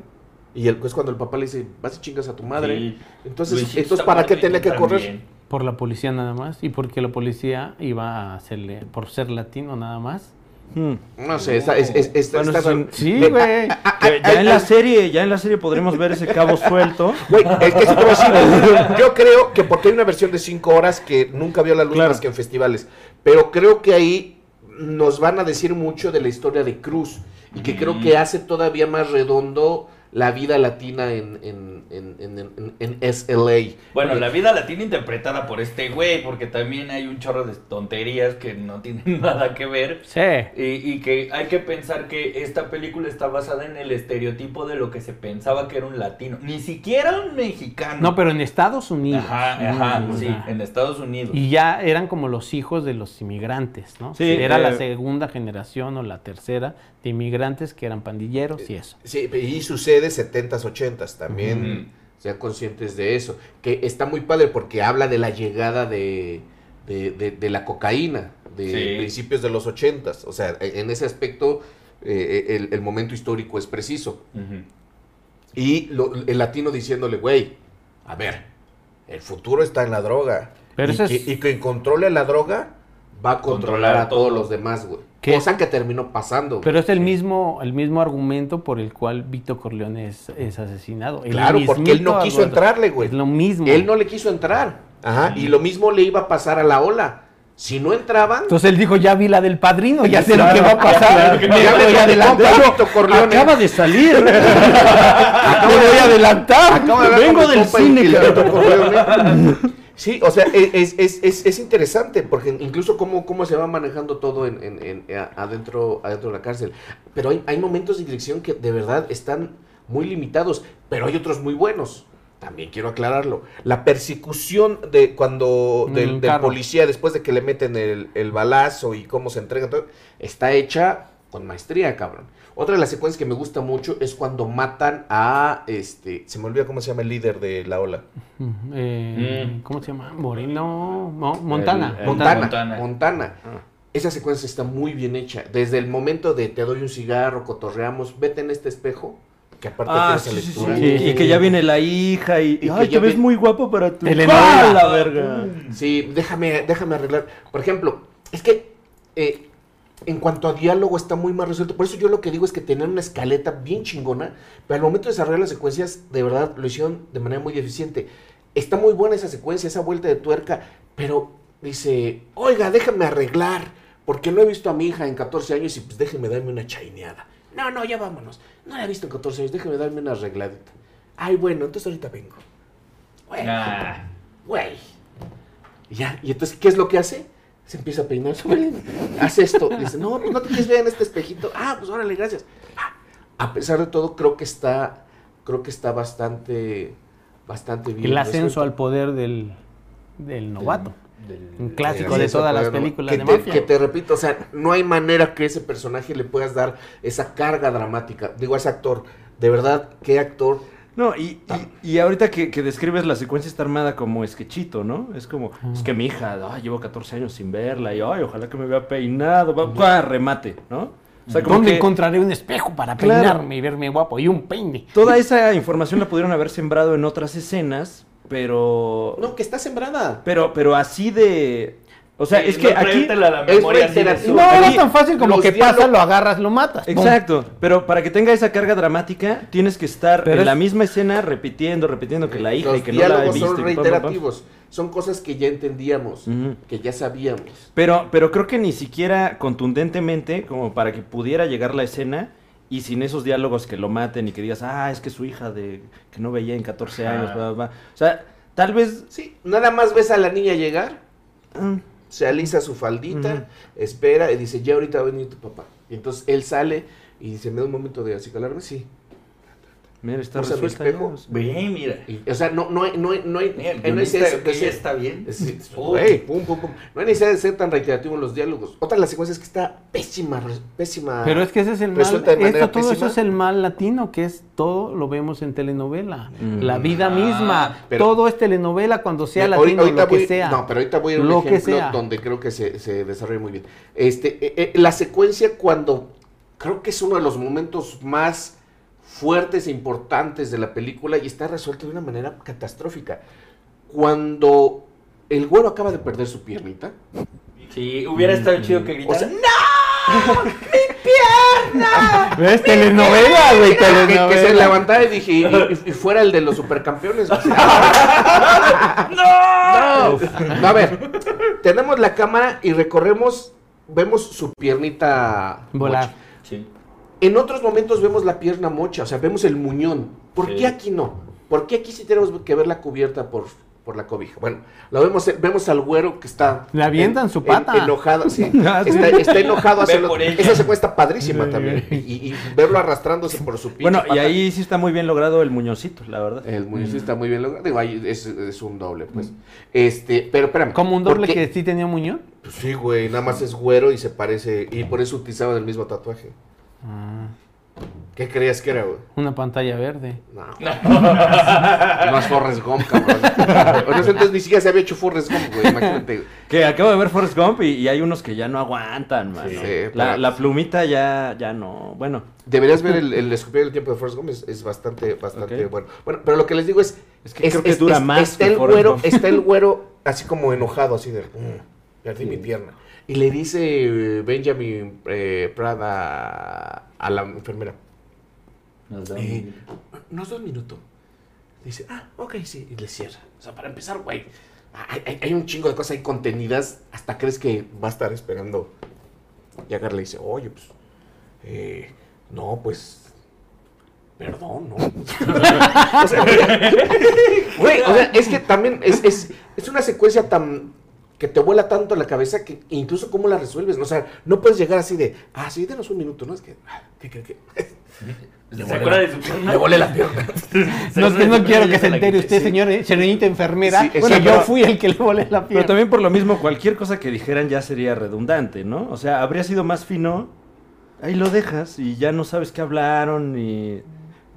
[SPEAKER 1] Y el, pues cuando el papá le dice, vas y chingas a tu madre.
[SPEAKER 3] Sí.
[SPEAKER 1] Entonces,
[SPEAKER 3] Luisito
[SPEAKER 1] entonces ¿para qué tenía que correr?
[SPEAKER 3] también.
[SPEAKER 4] Por la policía nada más. Y porque la policía iba a hacerle, por ser latino nada más.
[SPEAKER 2] Hmm.
[SPEAKER 1] No sé, está, es, es- está-
[SPEAKER 2] Bueno,
[SPEAKER 1] está
[SPEAKER 2] es un-
[SPEAKER 1] raro.
[SPEAKER 4] Sí, güey.
[SPEAKER 2] Que ya en la serie, ya en la serie podremos ver ese cabo suelto.
[SPEAKER 1] Güey, es que sí te decir, yo creo que porque hay una versión de 5 horas que nunca vio la luz
[SPEAKER 2] Claro.
[SPEAKER 1] más que en festivales, pero creo que ahí nos van a decir mucho de la historia de Cruz y que creo que hace todavía más redondo la vida latina en, en, en, en, en- en SLA.
[SPEAKER 3] Bueno, la vida latina interpretada por este güey, porque también hay un chorro de tonterías que no tienen nada que ver.
[SPEAKER 4] Sí.
[SPEAKER 3] Y, y que hay que pensar que esta película está basada en el estereotipo de lo que se pensaba que era un latino. Ni siquiera un mexicano.
[SPEAKER 4] No, pero en Estados Unidos.
[SPEAKER 3] Ajá, ajá,
[SPEAKER 4] Mm,
[SPEAKER 3] sí,
[SPEAKER 4] ajá.
[SPEAKER 3] en Estados Unidos.
[SPEAKER 4] Y ya eran como los hijos de los inmigrantes, ¿no?
[SPEAKER 2] Sí,
[SPEAKER 4] Era la
[SPEAKER 2] eh,
[SPEAKER 4] segunda generación o la tercera de inmigrantes que eran pandilleros y eso.
[SPEAKER 1] Sí, y sucede 70s, 80s también. Sean conscientes de eso. Que está muy padre porque habla de la llegada de, de, de- de la cocaína, de
[SPEAKER 3] Sí.
[SPEAKER 1] principios de los 80s. O sea, e- en ese aspecto, eh, el, el momento histórico es preciso. Y lo- el latino diciéndole, güey, a ver, el futuro está en la droga.
[SPEAKER 4] Pero
[SPEAKER 1] y,
[SPEAKER 4] es-
[SPEAKER 1] que, y quien controle la droga va a controlar,
[SPEAKER 3] Controlar
[SPEAKER 1] a todos
[SPEAKER 3] todo.
[SPEAKER 1] los demás, güey.
[SPEAKER 4] ¿Qué?
[SPEAKER 1] Cosa que terminó pasando.
[SPEAKER 4] Pero es el mismo, el mismo argumento por el cual Vito Corleone es, es asesinado.
[SPEAKER 1] Claro, porque él no quiso entrarle, güey.
[SPEAKER 4] Es lo mismo.
[SPEAKER 1] Él no le quiso entrar. Ajá. Y lo mismo le iba a pasar a la ola. Si no entraban,
[SPEAKER 4] Entonces él dijo, ya vi la del padrino, ya sé lo que va a pasar. Me voy a adelantar.
[SPEAKER 2] Acaba de salir.
[SPEAKER 4] Me voy a adelantar.
[SPEAKER 2] Vengo del cine.
[SPEAKER 1] Corleone. Sí, o sea, e, es, es, es, es interesante porque incluso cómo, cómo se va manejando todo en, en- en- a- adentro, adentro de la cárcel. Pero hay, hay momentos de dirección que de verdad están muy limitados, pero hay otros muy buenos. También quiero aclararlo. La persecución de cuando
[SPEAKER 4] En
[SPEAKER 1] del,
[SPEAKER 4] el
[SPEAKER 1] del policía después de que le meten el, el balazo y cómo se entrega todo, está hecha con maestría, cabrón. Otra de las secuencias que me gusta mucho es cuando matan a este, se me olvida cómo se llama el líder de la ola.
[SPEAKER 4] Eh,
[SPEAKER 3] Mm.
[SPEAKER 4] ¿Cómo se llama? Moreno. Mo- Montana.
[SPEAKER 2] El- el-
[SPEAKER 1] Montana.
[SPEAKER 3] Montana.
[SPEAKER 1] Montana. Esa secuencia está muy bien hecha. Desde el momento de te doy un cigarro, cotorreamos, vete en este espejo, que aparte
[SPEAKER 2] Ah, sí, sí. Y que ya viene la hija y,
[SPEAKER 1] Y que
[SPEAKER 2] ay,
[SPEAKER 1] ya
[SPEAKER 2] te ves
[SPEAKER 1] vi-
[SPEAKER 2] muy guapo para tu. ¡Ah, la verga.
[SPEAKER 1] Sí, déjame, déjame arreglar. Por ejemplo, es que eh, en cuanto a diálogo está muy mal resuelto. Por eso yo lo que digo es que tenían una escaleta bien chingona, pero al momento de desarrollar las secuencias, de verdad lo hicieron de manera muy eficiente. Está muy buena esa secuencia, esa vuelta de tuerca, pero dice, oiga, déjame arreglar, porque no he visto a mi hija en 14 años y pues déjeme darme una chaineada. No, no, ya vámonos. No la he visto en 14 años, déjeme darme una arregladita. Ay, bueno, entonces ahorita vengo. Bueno,
[SPEAKER 3] Ah,
[SPEAKER 1] güey. Ya, y entonces, ¿qué es lo que hace? Se empieza a peinar sobre Hace esto. Le dice, no, pues no te quieres ver en este espejito. Ah, pues órale, gracias. A pesar de todo, creo que está, creo que está bastante, bastante bien.
[SPEAKER 4] El ascenso al poder del, del novato.
[SPEAKER 3] del-
[SPEAKER 4] Un clásico de todas las películas
[SPEAKER 1] que
[SPEAKER 4] de
[SPEAKER 1] te,
[SPEAKER 4] mafia.
[SPEAKER 1] Que te repito, o sea, no hay manera que ese personaje le puedas dar esa carga dramática. Digo, a ese actor, de verdad, qué actor
[SPEAKER 2] No, y, y, y ahorita que, que describes la secuencia está armada como esquechito, ¿no? Es como, es que mi hija, ay, llevo 14 años sin verla y ay, ojalá que me vea peinado, va, va, remate, ¿no? O sea, como
[SPEAKER 4] ¿Dónde
[SPEAKER 2] que
[SPEAKER 4] encontraré un espejo para
[SPEAKER 2] Claro.
[SPEAKER 4] peinarme y verme guapo? Y un peine.
[SPEAKER 2] toda esa información la pudieron haber sembrado en otras escenas, pero...
[SPEAKER 1] No, que está sembrada.
[SPEAKER 2] Pero, pero así de... O sea,
[SPEAKER 3] Sí,
[SPEAKER 2] es que
[SPEAKER 3] no
[SPEAKER 2] aquí...
[SPEAKER 3] la
[SPEAKER 1] es
[SPEAKER 3] memoria así de
[SPEAKER 1] reiterativo.
[SPEAKER 4] No
[SPEAKER 3] su-
[SPEAKER 4] era
[SPEAKER 2] Aquí,
[SPEAKER 4] tan fácil como que pasa, lo agarras, lo matas. ¡pum!
[SPEAKER 2] Exacto, pero para que tenga esa carga dramática tienes que estar
[SPEAKER 4] Pero
[SPEAKER 2] en
[SPEAKER 4] es-
[SPEAKER 2] la misma escena repitiendo, repitiendo que la hija
[SPEAKER 1] Los
[SPEAKER 2] y que no la visto.
[SPEAKER 1] son
[SPEAKER 2] y que pam, pam, pam.
[SPEAKER 1] reiterativos. Son cosas que ya entendíamos, que ya sabíamos.
[SPEAKER 2] Pero, pero creo que ni siquiera contundentemente como para que pudiera llegar la escena y sin esos diálogos que lo maten y que digas, ah, es que su hija de que no veía en 14 años, bla, bla, bla". O sea, tal vez...
[SPEAKER 1] Sí, nada más ves a la niña llegar,
[SPEAKER 2] mm,
[SPEAKER 1] se alisa su faldita, espera y dice, ya ahorita va a venir tu papá. Y entonces él sale y dice, ¿me da un momento de acicalarme? Sí.
[SPEAKER 2] Mira, está
[SPEAKER 1] Usa mi
[SPEAKER 2] resuelta.
[SPEAKER 3] Ve, mira.
[SPEAKER 1] Y, o sea, no, no, hay- no, hay- no hay...
[SPEAKER 3] Mira,
[SPEAKER 1] no necesidad de ser-
[SPEAKER 3] está bien.
[SPEAKER 1] es- es-
[SPEAKER 3] Oh.
[SPEAKER 1] güey, pum, pum, pum. No hay necesidad de ser tan reiterativo en los diálogos. Otra de las secuencias que está pésima, pésima.
[SPEAKER 4] Pero es que ese es el mal. Esto, todo
[SPEAKER 1] pésima.
[SPEAKER 4] eso es el mal latino, que es todo lo vemos en telenovela.
[SPEAKER 2] Mm.
[SPEAKER 4] La vida misma.
[SPEAKER 1] pero-
[SPEAKER 4] todo es telenovela cuando sea
[SPEAKER 1] Mira,
[SPEAKER 4] latino,
[SPEAKER 1] ahorita
[SPEAKER 4] lo que
[SPEAKER 1] voy-
[SPEAKER 4] sea.
[SPEAKER 1] No, pero ahorita voy a ir a un
[SPEAKER 4] Lo
[SPEAKER 1] ejemplo
[SPEAKER 4] sea.
[SPEAKER 1] donde creo que se, se desarrolla muy bien. Este, eh, eh, la secuencia cuando creo que es uno de los momentos más fuertes e importantes de la película y está resuelto de una manera catastrófica. Cuando el güero acaba de perder su piernita.
[SPEAKER 3] Sí, hubiera estado chido que
[SPEAKER 1] O
[SPEAKER 3] gritara.
[SPEAKER 1] sea,
[SPEAKER 4] ¿Ves? Telenovela, güey,
[SPEAKER 1] que, que se
[SPEAKER 4] telenovela.
[SPEAKER 1] levantara y dije, y, y- y fuera el de los supercampeones. o sea, ¡No! No, a ver, tenemos la cámara y recorremos, vemos su piernita
[SPEAKER 4] Volar.
[SPEAKER 1] En otros momentos vemos la pierna mocha, o sea, vemos el muñón. ¿Por
[SPEAKER 3] Sí.
[SPEAKER 1] qué aquí no? ¿Por qué aquí sí tenemos que ver la cubierta por, por la cobija? Bueno, lo vemos, vemos al güero que está...
[SPEAKER 4] Le avientan su pata.
[SPEAKER 1] enojado, sí.
[SPEAKER 4] Ah.
[SPEAKER 1] Está, está enojado hacia
[SPEAKER 3] ella.
[SPEAKER 1] Esa secuencia está padrísima también. Y, y verlo arrastrándose por su pinche
[SPEAKER 2] Bueno, y ahí sí está muy bien logrado el muñoncito, la verdad.
[SPEAKER 1] El muñoncito está muy bien logrado. Digo, ahí es, es un doble, pues. Este, pero espérame.
[SPEAKER 4] Como un doble que sí tenía muñón.
[SPEAKER 1] Pues sí, güey, nada más es güero y se parece. Y por eso utilizaban el mismo tatuaje.
[SPEAKER 4] Ah,
[SPEAKER 1] ¿Qué creías que era, güey?
[SPEAKER 4] una pantalla verde.
[SPEAKER 1] No. no es Forrest Gump, cabrón. En ese entonces ni siquiera se había hecho Forrest Gump, güey. Imagínate. güey.
[SPEAKER 2] Que acabo de ver Forrest Gump y, y hay unos que ya no aguantan, mano.
[SPEAKER 1] Sí,
[SPEAKER 2] la,
[SPEAKER 1] pero-
[SPEAKER 2] la plumita ya, ya no. Bueno,
[SPEAKER 1] Deberías ver el, el escupir el tiempo de Forrest Gump, es, es bastante, bastante bueno. Bueno, pero lo que les digo es.
[SPEAKER 2] Es que creo que dura más
[SPEAKER 1] Está
[SPEAKER 2] que
[SPEAKER 1] el, güero,
[SPEAKER 2] Gump.
[SPEAKER 1] está el güero así como enojado, así de. "Mm, perdí mi pierna. Y le dice eh, Benjamin eh, Prada a la enfermera.
[SPEAKER 3] Nos da un
[SPEAKER 1] Eh,
[SPEAKER 3] minuto.
[SPEAKER 1] nos da un minuto. Dice, ah, ok, sí, y le cierra. O sea, para empezar, güey, hay, hay- hay un chingo de cosas ahí contenidas, hasta crees que va a estar esperando. Y y le dice, oye, pues, eh, no, pues, perdón, ¿no? o sea, güey, o sea, es que también es, es, es una secuencia tan que te vuela tanto la cabeza que incluso cómo la resuelves, ¿no? o sea, no puedes llegar así de, ah, sí, denos un minuto, ¿no? Es que, ah, ¿qué, qué, qué?
[SPEAKER 3] ¿Se acuerda de su pierna?
[SPEAKER 1] Me volé la pierna.
[SPEAKER 4] No, es que no quiero que se entere usted,
[SPEAKER 1] sí.
[SPEAKER 4] señor, eh, señorita enfermera.
[SPEAKER 1] Sí,
[SPEAKER 4] bueno, yo fui el que le volé la
[SPEAKER 2] pero
[SPEAKER 4] pierna.
[SPEAKER 2] también por lo mismo, cualquier cosa que dijeran ya sería redundante, ¿no? O sea, habría sido más fino. Ahí lo dejas y ya no sabes qué hablaron y...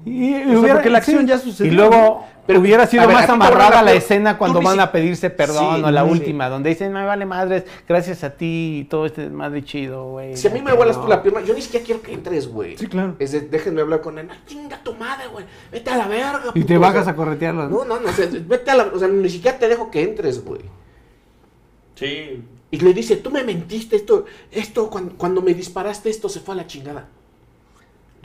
[SPEAKER 4] Y,
[SPEAKER 2] O sea, porque la acción ya sucedió,
[SPEAKER 4] Y luego
[SPEAKER 1] Pero,
[SPEAKER 4] hubiera sido
[SPEAKER 1] ver,
[SPEAKER 4] más
[SPEAKER 1] te
[SPEAKER 4] amarrada la escena cuando van a pedirse perdón
[SPEAKER 1] Sí,
[SPEAKER 4] o la
[SPEAKER 1] sí.
[SPEAKER 4] última, donde dicen, me vale madres, gracias a ti y todo este madre chido, güey.
[SPEAKER 1] Si a mí me vuelas tú la pierna, yo ni siquiera quiero que entres, güey.
[SPEAKER 2] Sí, claro.
[SPEAKER 1] Es de, déjenme hablar con él. Chinga tu madre, güey. Vete a la verga.
[SPEAKER 4] Y
[SPEAKER 1] puto",
[SPEAKER 4] te
[SPEAKER 1] o
[SPEAKER 4] bajas
[SPEAKER 1] sea,
[SPEAKER 4] a corretearlo.
[SPEAKER 1] No, no, no. o sea, vete a la. O sea, ni siquiera te dejo que entres, güey.
[SPEAKER 3] Sí.
[SPEAKER 1] Y le dice, tú me mentiste, esto, esto, cuando, cuando me disparaste, esto se fue a la chingada.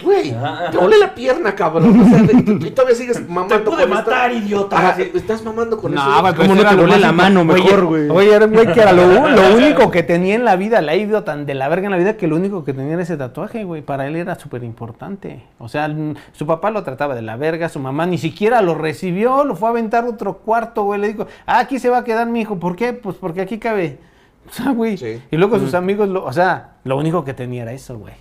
[SPEAKER 1] Güey, te volé la pierna, cabrón. O sea, de- y todavía sigues mamando
[SPEAKER 3] Te pude
[SPEAKER 1] con esta-
[SPEAKER 3] matar, idiota.
[SPEAKER 1] Estás mamando con eso.
[SPEAKER 4] No,
[SPEAKER 2] ¿Cómo
[SPEAKER 4] pues
[SPEAKER 2] no
[SPEAKER 4] era
[SPEAKER 2] te
[SPEAKER 4] lo
[SPEAKER 2] volé
[SPEAKER 4] más
[SPEAKER 2] la mano mejor, güey?
[SPEAKER 4] Oye, era un güey que era lo, lo único que tenía en la vida, le ha ido tan de la verga en la vida que lo único que tenía era ese tatuaje, güey. Para él era súper importante. O sea, su papá lo trataba de la verga, su mamá ni siquiera lo recibió, lo fue a aventar a otro cuarto, güey. Le dijo, ah, aquí se va a quedar mi hijo. ¿Por qué? Pues porque aquí cabe. O sea, güey.
[SPEAKER 1] Sí.
[SPEAKER 4] Y luego sus amigos, lo, o sea, lo único que tenía era eso, güey.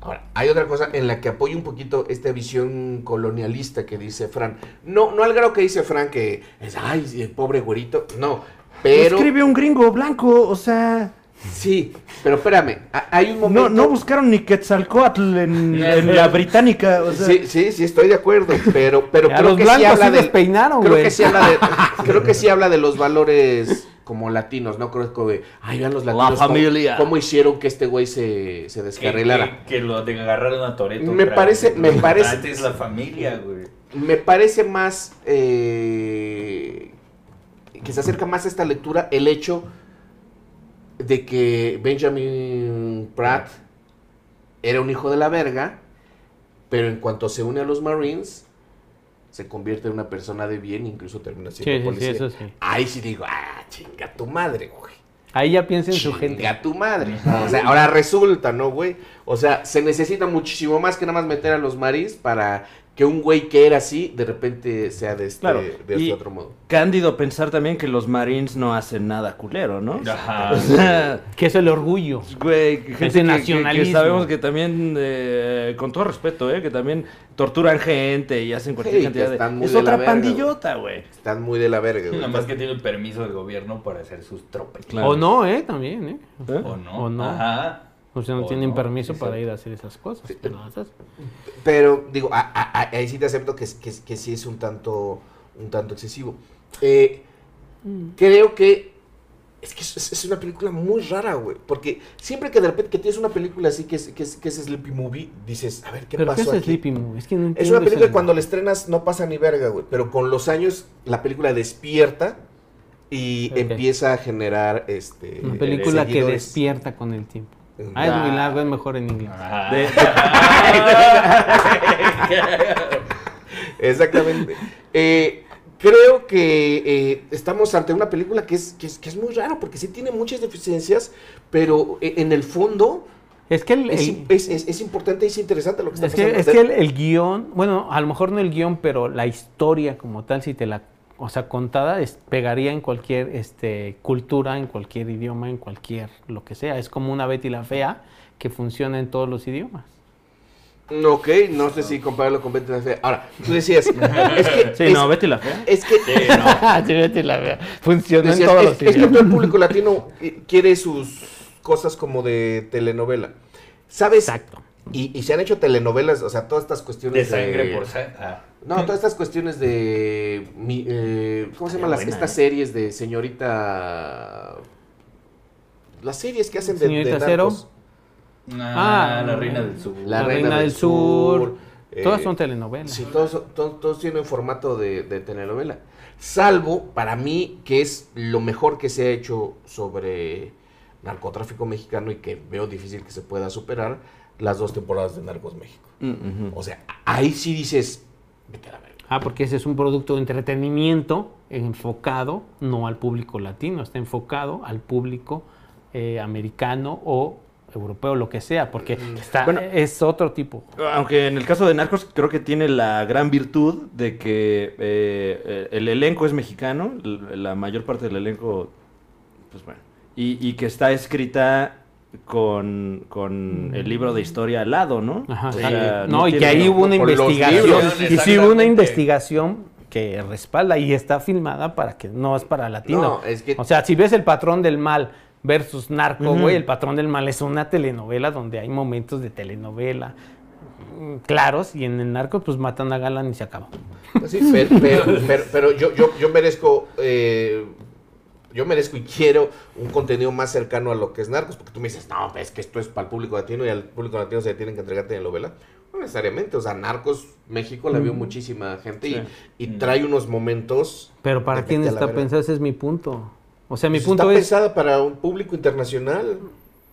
[SPEAKER 1] Ahora, hay otra cosa en la que apoyo un poquito esta visión colonialista que dice Fran. No, no al grado que dice Fran que es, ay, el pobre güerito. No, pero...
[SPEAKER 2] Escribe un gringo blanco, o sea...
[SPEAKER 1] Sí, pero espérame, hay un momento...
[SPEAKER 2] No, no buscaron ni Quetzalcoatl en, en la británica. O sea,
[SPEAKER 1] Sí, sí, sí, estoy de acuerdo, pero, pero creo
[SPEAKER 4] los
[SPEAKER 1] que sí habla
[SPEAKER 4] sí los
[SPEAKER 1] de...
[SPEAKER 4] peinaron,
[SPEAKER 1] creo
[SPEAKER 4] güey.
[SPEAKER 1] que sí habla de, creo que sí habla de los valores como latinos, ¿no? Creo que, ay, vean los
[SPEAKER 6] La
[SPEAKER 1] latinos cómo-
[SPEAKER 6] familia.
[SPEAKER 1] Cómo, hicieron que este güey se, se
[SPEAKER 3] Que,
[SPEAKER 1] descarrilara.
[SPEAKER 3] que, que lo de agarraron a Toreto.
[SPEAKER 1] Me parece- me parece-
[SPEAKER 3] Antes la familia, güey.
[SPEAKER 1] Me parece más eh, que se acerca más a esta lectura el hecho de que Benjamin Pratt era un hijo de la verga, pero en cuanto se une a los Marines, se convierte en una persona de bien, incluso termina siendo
[SPEAKER 4] Sí, sí, sí,
[SPEAKER 1] policía.
[SPEAKER 4] eso sí.
[SPEAKER 1] Ahí sí digo, ah, chinga tu madre, güey.
[SPEAKER 4] Ahí ya piensa en su gente.
[SPEAKER 1] Chinga tu madre. O sea, ahora resulta, ¿no, güey? O sea, se necesita muchísimo más que nada más meter a los Marines para que un güey que era así, de repente sea de este,
[SPEAKER 2] Claro,
[SPEAKER 1] de este
[SPEAKER 2] y-
[SPEAKER 1] otro modo.
[SPEAKER 2] Cándido pensar también que los Marines no hacen nada culero, ¿no?
[SPEAKER 3] Ajá.
[SPEAKER 2] O sea,
[SPEAKER 4] Que es el orgullo.
[SPEAKER 2] Güey, gente que- que, que
[SPEAKER 4] nacionalismo.
[SPEAKER 2] sabemos que también, eh, con todo respeto, eh, que también torturan gente y hacen cualquier
[SPEAKER 1] Sí,
[SPEAKER 2] cantidad de...
[SPEAKER 1] muy
[SPEAKER 2] Es
[SPEAKER 1] de la
[SPEAKER 2] otra
[SPEAKER 1] verga,
[SPEAKER 2] pandillota, güey.
[SPEAKER 1] Están muy de la verga, güey.
[SPEAKER 3] Nada más que tiene el permiso del gobierno para hacer sus tropas.
[SPEAKER 2] Claro.
[SPEAKER 4] O no, ¿eh? También, ¿eh?
[SPEAKER 2] ¿Eh?
[SPEAKER 3] ¿O no?
[SPEAKER 4] O no.
[SPEAKER 3] Ajá.
[SPEAKER 4] O sea, no
[SPEAKER 3] O
[SPEAKER 4] tienen
[SPEAKER 3] no,
[SPEAKER 4] permiso
[SPEAKER 3] exacto.
[SPEAKER 4] para ir a hacer esas cosas. pero las hacen.
[SPEAKER 1] Pero, digo, a- a- a- ahí sí te acepto que, que, que sí es un tanto, un tanto excesivo. Eh, creo que es que es, es una película muy rara, güey. Porque siempre que de repente que tienes una película así que es, que es, que es Sleepy Movie, dices, a ver, ¿qué
[SPEAKER 4] ¿Pero qué
[SPEAKER 1] pasó
[SPEAKER 4] es
[SPEAKER 1] aquí?
[SPEAKER 4] Sleepy Movie? Es que no
[SPEAKER 1] Es una película que cuando la estrenas no pasa ni verga, güey. Pero con los años la película despierta y
[SPEAKER 4] Ok.
[SPEAKER 1] empieza a generar este
[SPEAKER 4] Una película que despierta con el tiempo. Ah, es
[SPEAKER 1] Ah.
[SPEAKER 4] muy largo, es mejor en inglés.
[SPEAKER 2] De-
[SPEAKER 1] Exactamente. Eh, creo que eh, estamos ante una película que es, que, es, que es muy rara porque sí tiene muchas deficiencias, pero eh, en el fondo
[SPEAKER 4] Es que el,
[SPEAKER 1] es,
[SPEAKER 4] el-
[SPEAKER 1] es- es- es importante y es interesante lo que está
[SPEAKER 4] es que,
[SPEAKER 1] pasando.
[SPEAKER 4] es que el, el guion, bueno, a lo mejor no el guion, pero la historia como tal, si te la, o sea, contada, es- pegaría en cualquier este, cultura, en cualquier idioma, en cualquier lo que sea. Es como una Betty la Fea que funciona en todos los idiomas.
[SPEAKER 1] Ok, no sé si compararlo con Betty la Fea. Ahora, tú decías, es que...
[SPEAKER 2] Sí,
[SPEAKER 1] es,
[SPEAKER 2] no, Betty la fea.
[SPEAKER 1] es que...
[SPEAKER 4] Sí, Betty la Fea. Funciona
[SPEAKER 1] decías,
[SPEAKER 4] en todos
[SPEAKER 1] es,
[SPEAKER 4] los
[SPEAKER 1] es que
[SPEAKER 4] idiomas.
[SPEAKER 1] todo el público latino eh, quiere sus cosas como de telenovela. ¿Sabes?
[SPEAKER 4] Exacto.
[SPEAKER 1] Y, y se han hecho telenovelas, o sea, todas estas
[SPEAKER 3] De
[SPEAKER 1] cuestiones
[SPEAKER 3] sangre por sangre. Ah.
[SPEAKER 1] No, todas estas cuestiones de. mi- eh, ¿Cómo se llaman las, estas
[SPEAKER 3] eh.
[SPEAKER 1] series de señorita. Las series que hacen de.
[SPEAKER 4] Señorita
[SPEAKER 1] de
[SPEAKER 4] Cero.
[SPEAKER 3] Ah,
[SPEAKER 4] Ah,
[SPEAKER 3] la reina del sur.
[SPEAKER 1] La Reina del Sur,
[SPEAKER 4] Todas
[SPEAKER 1] eh,
[SPEAKER 4] son telenovelas.
[SPEAKER 1] Sí, todos, son- todos, todos tienen formato de, de telenovela. Salvo, para mí, que es lo mejor que se ha hecho sobre narcotráfico mexicano y que veo difícil que se pueda superar, las dos temporadas de Narcos México.
[SPEAKER 2] Mm.
[SPEAKER 1] O sea, ahí sí dices. Vete a la verga.
[SPEAKER 4] Ah, porque ese es un producto de entretenimiento enfocado no al público latino, está enfocado al público eh, americano o europeo, lo que sea, porque está,
[SPEAKER 2] Bueno.
[SPEAKER 4] es otro tipo.
[SPEAKER 2] Aunque en el caso de Narcos creo que tiene la gran virtud de que eh, eh, el elenco es mexicano, la mayor parte del elenco, pues bueno, y, y que está escrita con, con el libro de historia al lado, ¿no?
[SPEAKER 4] Ajá,
[SPEAKER 2] O
[SPEAKER 4] sí.
[SPEAKER 2] sea,
[SPEAKER 4] no, y que ahí hubo una investigación.
[SPEAKER 1] libros,
[SPEAKER 4] Y sí hubo una investigación que respalda y está filmada para que no es para latino.
[SPEAKER 1] No, es que-
[SPEAKER 4] O sea, si ves el patrón del mal versus narco, güey, el patrón del mal es una telenovela donde hay momentos de telenovela mm, claros y en el narco pues matan a Galán y se acaba.
[SPEAKER 1] Pues sí, pero, pero, pero- pero yo, yo, yo merezco, eh, yo merezco y quiero un contenido más cercano a lo que es Narcos, porque tú me dices, no, es que esto es para el público latino y al público latino se le tienen que entregar telenovela. No necesariamente, o sea, Narcos México la vio muchísima gente y- y, trae unos momentos.
[SPEAKER 4] Pero para
[SPEAKER 1] de
[SPEAKER 4] quién está
[SPEAKER 1] verga.
[SPEAKER 4] pensado, ese es mi punto. O sea, mi
[SPEAKER 1] Pues
[SPEAKER 4] punto
[SPEAKER 1] está
[SPEAKER 4] es
[SPEAKER 1] pensada para un público internacional.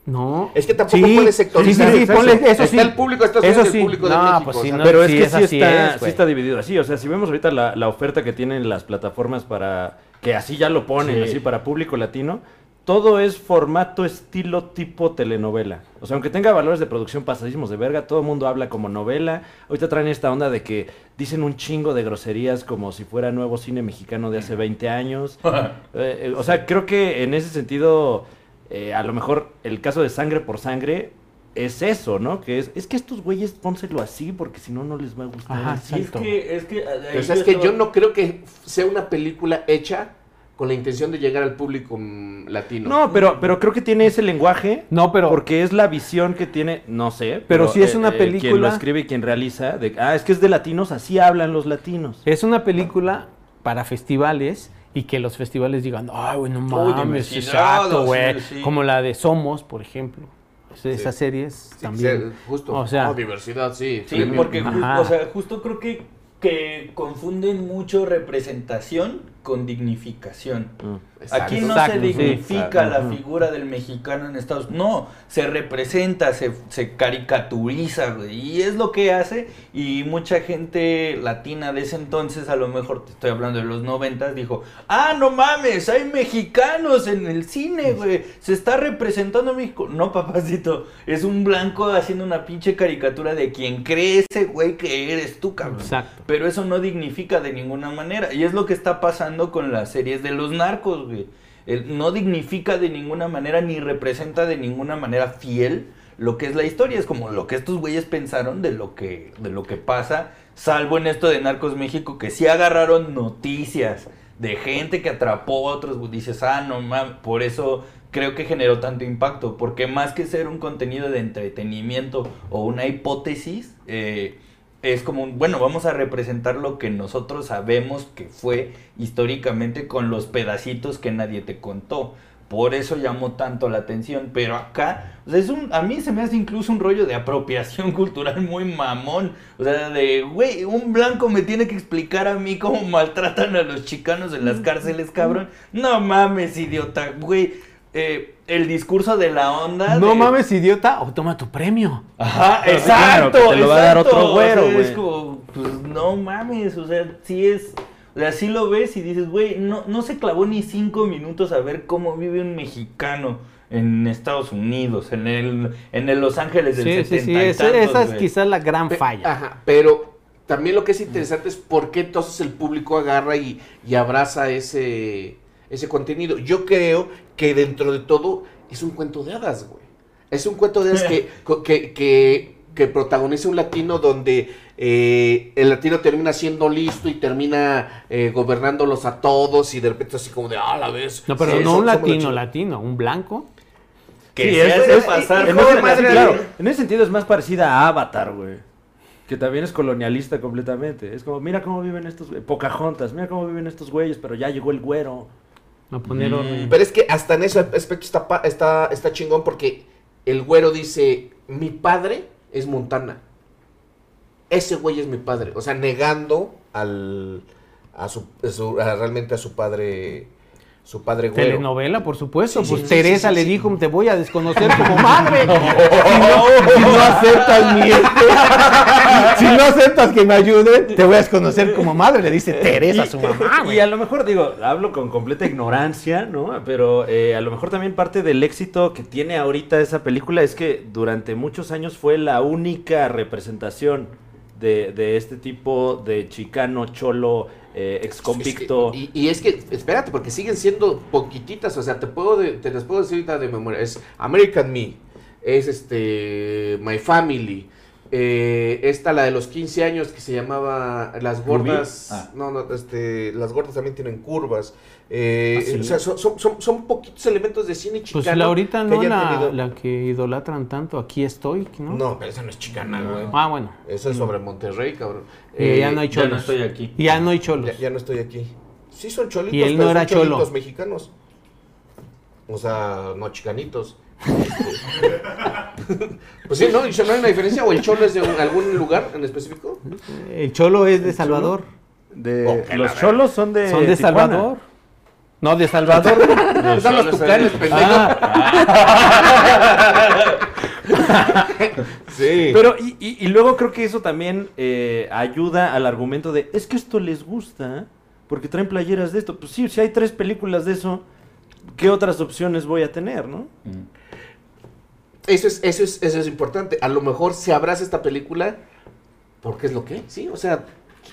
[SPEAKER 4] no.
[SPEAKER 1] Es que tampoco
[SPEAKER 4] Sí,
[SPEAKER 1] puedes
[SPEAKER 4] sí,
[SPEAKER 1] sectorizar.
[SPEAKER 4] sí, sí,
[SPEAKER 1] eso.
[SPEAKER 4] ponle- eso
[SPEAKER 1] está
[SPEAKER 4] sí.
[SPEAKER 1] el público de Estados
[SPEAKER 4] Eso
[SPEAKER 1] Unidos
[SPEAKER 4] sí.
[SPEAKER 1] el público de
[SPEAKER 4] No,
[SPEAKER 1] México.
[SPEAKER 4] pues
[SPEAKER 1] o
[SPEAKER 4] sí,
[SPEAKER 1] sea,
[SPEAKER 4] no,
[SPEAKER 2] Pero es
[SPEAKER 4] sí,
[SPEAKER 2] que sí está,
[SPEAKER 4] es,
[SPEAKER 2] está dividido así. O sea, si vemos ahorita la, la oferta que tienen las plataformas para que así ya lo ponen,
[SPEAKER 3] Sí.
[SPEAKER 2] así para público latino, todo es formato estilo tipo telenovela. O sea, aunque tenga valores de producción pasadísimos de verga, todo el mundo habla como novela. Ahorita traen esta onda de que dicen un chingo de groserías como si fuera nuevo cine mexicano de hace 20 años. Eh, eh, o sea, creo que en ese sentido, eh, a lo mejor el caso de Sangre por Sangre es eso, ¿no? Que es, es que estos güeyes pónselo así porque si no, no les va a gustar.
[SPEAKER 4] Ajá.
[SPEAKER 3] Es que, es que,
[SPEAKER 1] O sea, es que yo no creo que sea una película hecha con la intención de llegar al público mm, latino.
[SPEAKER 2] No, pero, pero creo que tiene ese lenguaje.
[SPEAKER 4] No, pero-
[SPEAKER 2] Porque es la visión que tiene, no sé.
[SPEAKER 4] Pero si es una
[SPEAKER 2] Quien lo
[SPEAKER 4] película-
[SPEAKER 2] escribe y quien realiza. De, ah, es que es de latinos, así hablan los latinos.
[SPEAKER 4] Es una película para festivales y que los festivales digan, ay, güey, no mames, exacto,
[SPEAKER 3] sí,
[SPEAKER 4] güey.
[SPEAKER 3] sí.
[SPEAKER 4] Como la de Somos, por ejemplo. Es- Esas series
[SPEAKER 1] Sí,
[SPEAKER 4] también.
[SPEAKER 1] sí, justo.
[SPEAKER 4] O sea-
[SPEAKER 1] Oh, diversidad, sí.
[SPEAKER 3] Sí, porque o sea, justo creo que, que confunden mucho representación con dignificación.
[SPEAKER 1] Exacto.
[SPEAKER 3] Aquí no
[SPEAKER 4] Exacto,
[SPEAKER 3] se
[SPEAKER 4] sí.
[SPEAKER 3] dignifica la figura del mexicano en Estados Unidos. No, se representa, se, se caricaturiza, güey. Y es lo que hace. Y mucha gente latina de ese entonces, a lo mejor te estoy hablando de los noventas, dijo: Ah, no mames, hay mexicanos en el cine, güey. Se está representando a México. No, papacito, es un blanco haciendo una pinche caricatura de quien cree ese güey que eres tú, cabrón.
[SPEAKER 4] Exacto.
[SPEAKER 3] Pero eso no dignifica de ninguna manera. Y es lo que está pasando con las series de los narcos, güey. No dignifica de ninguna manera ni representa de ninguna manera fiel lo que es la historia. Es como lo que estos güeyes pensaron de lo que, de lo que pasa. Salvo en esto de Narcos México, que sí agarraron noticias de gente que atrapó a otros. Dices, ah, no mames. Por eso creo que generó tanto impacto. Porque más que ser un contenido de entretenimiento o una hipótesis, eh, es como un, bueno, vamos a representar lo que nosotros sabemos que fue históricamente con los pedacitos que nadie te contó. Por eso llamó tanto la atención. Pero acá, o sea, es un, a mí se me hace incluso un rollo de apropiación cultural muy mamón. O sea, de, güey, un blanco me tiene que explicar a mí cómo maltratan a los chicanos en las cárceles, cabrón. No mames, idiota, güey. Eh, el discurso de la onda.
[SPEAKER 4] No
[SPEAKER 3] de-
[SPEAKER 4] mames, idiota, o toma tu premio.
[SPEAKER 3] Ajá, exacto.
[SPEAKER 2] te lo va a dar
[SPEAKER 3] exacto.
[SPEAKER 2] otro güero,
[SPEAKER 3] O sea, Es como, pues no mames, o sea, sí es. O sea, sí lo ves y dices, güey, no, no se clavó ni cinco minutos a ver cómo vive un mexicano en Estados Unidos, en el, en el Los Ángeles del
[SPEAKER 4] Sí, sí,
[SPEAKER 3] 70
[SPEAKER 4] sí.
[SPEAKER 3] y
[SPEAKER 4] esa-
[SPEAKER 3] tantos,
[SPEAKER 4] esa es quizás la gran
[SPEAKER 1] Pe-
[SPEAKER 4] falla.
[SPEAKER 1] Ajá, pero también lo que es interesante es por qué entonces el público agarra y, y abraza ese, ese contenido. Yo creo que dentro de todo es un cuento de hadas, güey. Es un cuento de hadas que, co- que, que, que protagoniza un latino donde eh, el latino termina siendo listo y termina eh, gobernándolos a todos y de repente así como de, ah, la vez.
[SPEAKER 4] No, pero
[SPEAKER 1] sí,
[SPEAKER 4] no un
[SPEAKER 1] la
[SPEAKER 4] latino,
[SPEAKER 1] chingada".
[SPEAKER 4] latino, un blanco.
[SPEAKER 3] Que
[SPEAKER 2] Sí,
[SPEAKER 3] se
[SPEAKER 2] es-
[SPEAKER 3] hace
[SPEAKER 2] es-
[SPEAKER 3] pasar
[SPEAKER 2] en,
[SPEAKER 3] madre.
[SPEAKER 2] claro, en ese sentido es más parecida a Avatar, güey. Que también es colonialista completamente. Es como, mira cómo viven estos güeyes. Pocahontas, mira cómo viven estos güeyes, pero ya llegó el güero.
[SPEAKER 4] A poner
[SPEAKER 3] Mm.
[SPEAKER 4] orden.
[SPEAKER 1] Pero es que hasta en ese aspecto está, pa- está, está chingón porque el güero dice, mi padre es Montana. Ese güey es mi padre. O sea, negando al, a su, a su- a realmente a su padre, su padre güero.
[SPEAKER 4] Telenovela, por supuesto.
[SPEAKER 1] Sí,
[SPEAKER 4] pues
[SPEAKER 1] sí,
[SPEAKER 4] Teresa
[SPEAKER 1] sí,
[SPEAKER 4] le dijo, te voy a desconocer como madre. si, no, si no aceptas mi si no aceptas que me ayude, te voy a desconocer como madre, le dice Teresa a su mamá,
[SPEAKER 2] Y a lo mejor, digo, hablo con completa ignorancia, ¿no? Pero eh, a lo mejor también parte del éxito que tiene ahorita esa película es que durante muchos años fue la única representación de, de este tipo de chicano, cholo, eh, ex convicto.
[SPEAKER 1] Y, y es que, espérate, porque siguen siendo poquititas. O sea, te puedo de- te las puedo decir ahorita de memoria. Es American Me. Es este. My Family. eh, esta, la de los 15 años que se llamaba Las Gordas.
[SPEAKER 3] Ah.
[SPEAKER 1] No, no, este. Las Gordas también tienen curvas. Eh,
[SPEAKER 2] ¿Ah?
[SPEAKER 1] O sea, son, son, son, poquitos elementos de cine chicano.
[SPEAKER 4] Pues la ahorita
[SPEAKER 1] que
[SPEAKER 4] no
[SPEAKER 1] hayan
[SPEAKER 4] la,
[SPEAKER 1] tenido-
[SPEAKER 4] la que idolatran tanto, aquí estoy, ¿no?
[SPEAKER 1] No, pero esa no es chicana, güey.
[SPEAKER 4] Ah, bueno.
[SPEAKER 1] Eso es sobre Monterrey, cabrón.
[SPEAKER 4] Y
[SPEAKER 1] Eh,
[SPEAKER 4] ya no hay
[SPEAKER 3] Ya no
[SPEAKER 4] cholos.
[SPEAKER 3] estoy aquí.
[SPEAKER 4] Ya no hay cholos.
[SPEAKER 1] Ya, ya no estoy aquí. Sí, son cholitos.
[SPEAKER 4] Y él no
[SPEAKER 1] pero
[SPEAKER 4] era
[SPEAKER 1] son
[SPEAKER 4] cholo.
[SPEAKER 1] cholitos mexicanos. O sea, no chicanitos. Pues sí, ¿no? ¿Y ¿No hay una diferencia? ¿O el cholo es de un- algún lugar en específico?
[SPEAKER 4] El cholo es de Salvador.
[SPEAKER 2] De,
[SPEAKER 1] que
[SPEAKER 2] los cholos son de.
[SPEAKER 4] Son de
[SPEAKER 2] Tijuana.
[SPEAKER 4] Salvador. No, de Salvador.
[SPEAKER 1] Están los tucanes, pendejo. sí.
[SPEAKER 2] Pero, y, y- y luego creo que eso también eh, ayuda al argumento de, es que esto les gusta, porque traen playeras de esto. Pues sí, si hay tres películas de eso, ¿qué otras opciones voy a tener, no?
[SPEAKER 3] Mm.
[SPEAKER 1] Eso es, eso es, eso es importante. A lo mejor se abraza esta película porque es lo que, sí, o sea,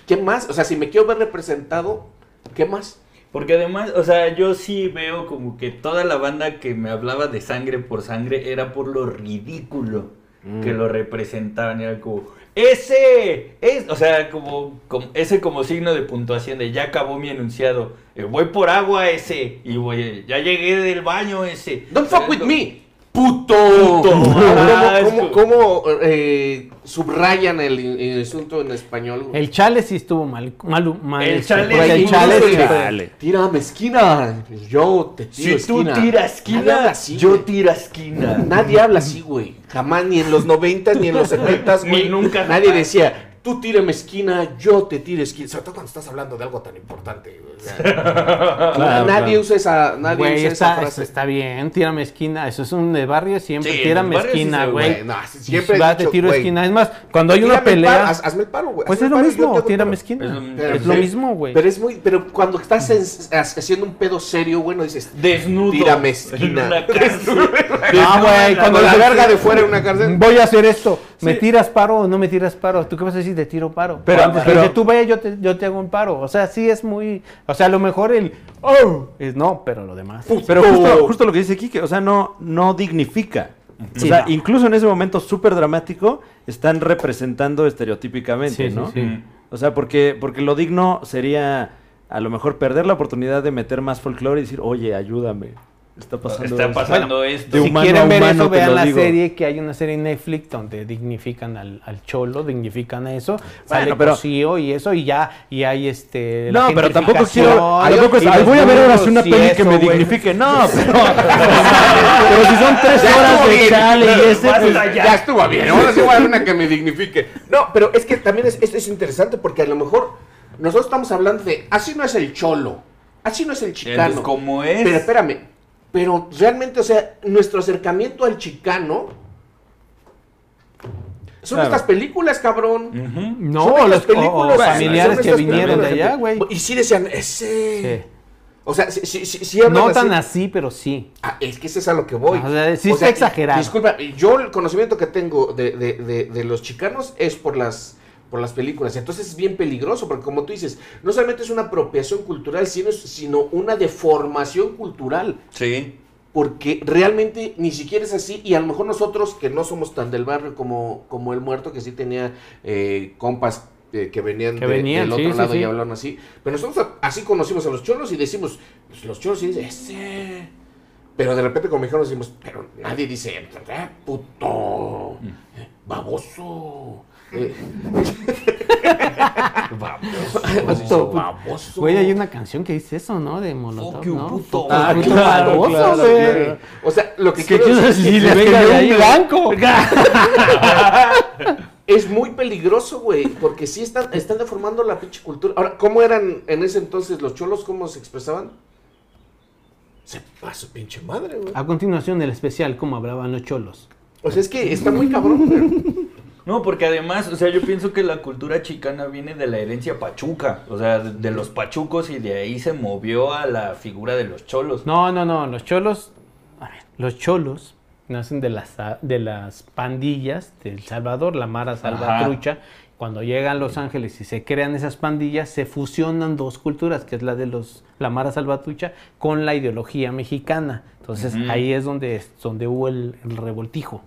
[SPEAKER 1] ¿qué más? O sea, si me quiero ver representado, ¿qué más?
[SPEAKER 3] Porque además, o sea, yo sí veo como que toda la banda que me hablaba de sangre por sangre era por lo ridículo
[SPEAKER 2] Mm.
[SPEAKER 3] que lo representaban. Era como, ese es, o sea, como, como- ese como signo de puntuación de ya acabó mi enunciado. Eh, voy por agua ese y voy, ya llegué del baño ese.
[SPEAKER 1] Don't fuck with me. Puto.
[SPEAKER 3] Puto.
[SPEAKER 1] ¿Cómo,
[SPEAKER 3] Ah,
[SPEAKER 1] cómo-
[SPEAKER 3] es-
[SPEAKER 1] cómo, eh, subrayan el, el asunto en español? güey?
[SPEAKER 4] El chale sí estuvo mal. mal, mal
[SPEAKER 3] El
[SPEAKER 4] este,
[SPEAKER 3] chale sí,
[SPEAKER 4] el chale
[SPEAKER 2] chale.
[SPEAKER 1] Tírame esquina. Yo te tiro
[SPEAKER 3] Si tú tiras esquina,
[SPEAKER 1] así,
[SPEAKER 3] yo tira esquina.
[SPEAKER 1] Nadie habla así, güey. Jamás, ni en los 90 ni en los 70
[SPEAKER 3] Ni
[SPEAKER 1] güey.
[SPEAKER 3] nunca,
[SPEAKER 1] Nadie
[SPEAKER 3] jamás.
[SPEAKER 1] decía, tú tírame esquina, yo te tiro esquina. Sobre todo cuando estás hablando de algo tan importante. güey. O sea,
[SPEAKER 2] Claro,
[SPEAKER 1] nadie
[SPEAKER 2] claro.
[SPEAKER 1] usa esa, nadie
[SPEAKER 4] Güey,
[SPEAKER 1] usa esa
[SPEAKER 4] está,
[SPEAKER 1] frase.
[SPEAKER 4] está bien, tírame esquina. Eso es un de barrio siempre.
[SPEAKER 3] Sí,
[SPEAKER 4] tírame
[SPEAKER 3] en sí
[SPEAKER 4] esquina, güey.
[SPEAKER 1] güey, no, siempre he
[SPEAKER 4] Va,
[SPEAKER 1] dicho,
[SPEAKER 4] te tiro
[SPEAKER 1] güey,
[SPEAKER 4] esquina. Es más, cuando hay una pelea,
[SPEAKER 1] haz- hazme el paro, güey.
[SPEAKER 4] pues es lo
[SPEAKER 1] paro
[SPEAKER 4] mismo. Tírame esquina.
[SPEAKER 3] Es lo-
[SPEAKER 4] Es mismo, güey.
[SPEAKER 1] Pero es muy, pero cuando estás en- haciendo un pedo serio, güey, no dices,
[SPEAKER 3] Desnudo.
[SPEAKER 1] Tírame
[SPEAKER 3] En
[SPEAKER 1] esquina.
[SPEAKER 3] una cárcel.
[SPEAKER 4] Ah, güey,
[SPEAKER 1] cuando la verga de fuera en una cárcel.
[SPEAKER 4] Voy a hacer esto. ¿Me tiras paro o no me tiras paro? ¿Tú qué vas a decir? Te tiro paro.
[SPEAKER 2] Pero-
[SPEAKER 4] Antes
[SPEAKER 2] pero-
[SPEAKER 4] que tú ve, yo te, yo te hago un paro. O sea, sí es muy. O sea, a lo mejor el. Oh, es no, pero lo demás.
[SPEAKER 2] Pero justo, justo lo que dice Kike, o sea, no, no dignifica. O sea,
[SPEAKER 4] no.
[SPEAKER 2] incluso en ese momento súper dramático, están representando estereotípicamente,
[SPEAKER 4] Sí, sí,
[SPEAKER 2] ¿no?
[SPEAKER 4] sí.
[SPEAKER 2] O sea, porque, porque lo digno sería a lo mejor perder la oportunidad de meter más folclore y decir, oye, ayúdame. Está pasando
[SPEAKER 3] Está
[SPEAKER 2] esto".
[SPEAKER 3] pasando esto.
[SPEAKER 2] de
[SPEAKER 4] si quieren ver
[SPEAKER 2] humano,
[SPEAKER 4] eso, vean la
[SPEAKER 2] digo.
[SPEAKER 4] serie que hay una serie en Netflix donde dignifican al, al cholo, dignifican a eso, sale
[SPEAKER 2] Bueno, pero-
[SPEAKER 4] Cosío y eso, y ya, y hay este.
[SPEAKER 2] No, pero tampoco quiero. Tampoco es,
[SPEAKER 4] y
[SPEAKER 2] "Ay,
[SPEAKER 4] los
[SPEAKER 2] voy a ver ahora sí una peli que me
[SPEAKER 4] güey.
[SPEAKER 2] dignifique. No, pero. pero si son tres
[SPEAKER 1] Ya
[SPEAKER 2] horas de
[SPEAKER 1] bien,
[SPEAKER 2] chale y ese. pues,
[SPEAKER 3] ya.
[SPEAKER 1] Ya estuvo bien, ahora sí voy a dar una que me dignifique. No, pero es que también es, esto es interesante porque a lo mejor nosotros estamos hablando de así no es el cholo, así no es el chicano.
[SPEAKER 3] Entonces, ¿cómo es?
[SPEAKER 1] Pero espérame, pero realmente, o sea, nuestro acercamiento al chicano son
[SPEAKER 2] Claro.
[SPEAKER 1] estas películas, cabrón.
[SPEAKER 3] Ujú.
[SPEAKER 4] No,
[SPEAKER 1] Son
[SPEAKER 4] o o- o
[SPEAKER 1] películas,
[SPEAKER 4] familiares
[SPEAKER 1] son
[SPEAKER 4] que vinieron de allá, güey.
[SPEAKER 1] Y sí decían, ese.
[SPEAKER 4] Sí.
[SPEAKER 1] O sea, sí, sí, sí,
[SPEAKER 4] No tan
[SPEAKER 1] así.
[SPEAKER 4] así, pero sí.
[SPEAKER 1] Ah, es que ese es a lo que voy.
[SPEAKER 4] O sea, sí está exagerado.
[SPEAKER 1] Disculpa, yo el conocimiento que tengo de, de- de- de los chicanos es por las, por las películas. Entonces es bien peligroso, porque como tú dices, no solamente es una apropiación cultural, sino, sino una deformación cultural.
[SPEAKER 3] Sí.
[SPEAKER 1] Porque realmente ni siquiera es así. Y a lo mejor nosotros, que no somos tan del barrio como, como el muerto, que sí tenía eh, compas eh, que venían,
[SPEAKER 4] Que
[SPEAKER 1] de-
[SPEAKER 4] venían,
[SPEAKER 1] del otro
[SPEAKER 4] sí, sí,
[SPEAKER 1] lado y
[SPEAKER 4] sí.
[SPEAKER 1] hablaron así. Pero nosotros así conocimos a los cholos y decimos, pues, los cholos y dicen, ese. Pero de repente como mexicanos decimos, pero nadie dice, "Ah, puto, eh, baboso. Eh, baboso.
[SPEAKER 4] Güey, hay una canción que dice eso, ¿no? De Molotov, ¿no?
[SPEAKER 3] puto.
[SPEAKER 2] Ah,
[SPEAKER 4] puto
[SPEAKER 2] claro,
[SPEAKER 4] baboso,
[SPEAKER 2] claro,
[SPEAKER 4] güey.
[SPEAKER 2] claro.
[SPEAKER 1] O sea, lo que
[SPEAKER 2] Es que
[SPEAKER 1] quiero decir-
[SPEAKER 2] sí les
[SPEAKER 4] Venga
[SPEAKER 2] quería
[SPEAKER 4] de ahí,
[SPEAKER 2] un
[SPEAKER 4] blanco.
[SPEAKER 1] Es muy peligroso, güey, porque sí están, están deformando la pinche cultura. Ahora, ¿cómo eran en ese entonces los cholos? ¿Cómo se expresaban? Se pasó pinche madre, güey.
[SPEAKER 4] A continuación, el especial, cómo hablaban los cholos.
[SPEAKER 1] O sea, es que está muy cabrón, güey.
[SPEAKER 3] No, porque además, o sea, yo pienso que la cultura chicana viene de la herencia pachuca, o sea, de, de los pachucos y de ahí se movió a la figura de los cholos.
[SPEAKER 4] No, no, no, los cholos, a ver, los cholos nacen de las, de las pandillas de El Salvador, la Mara Salvatrucha. Cuando llegan a Los Ángeles y se crean esas pandillas, se fusionan dos culturas, que es la de los la Mara Salvatrucha con la ideología mexicana. Entonces ahí es donde, donde hubo el, el revoltijo.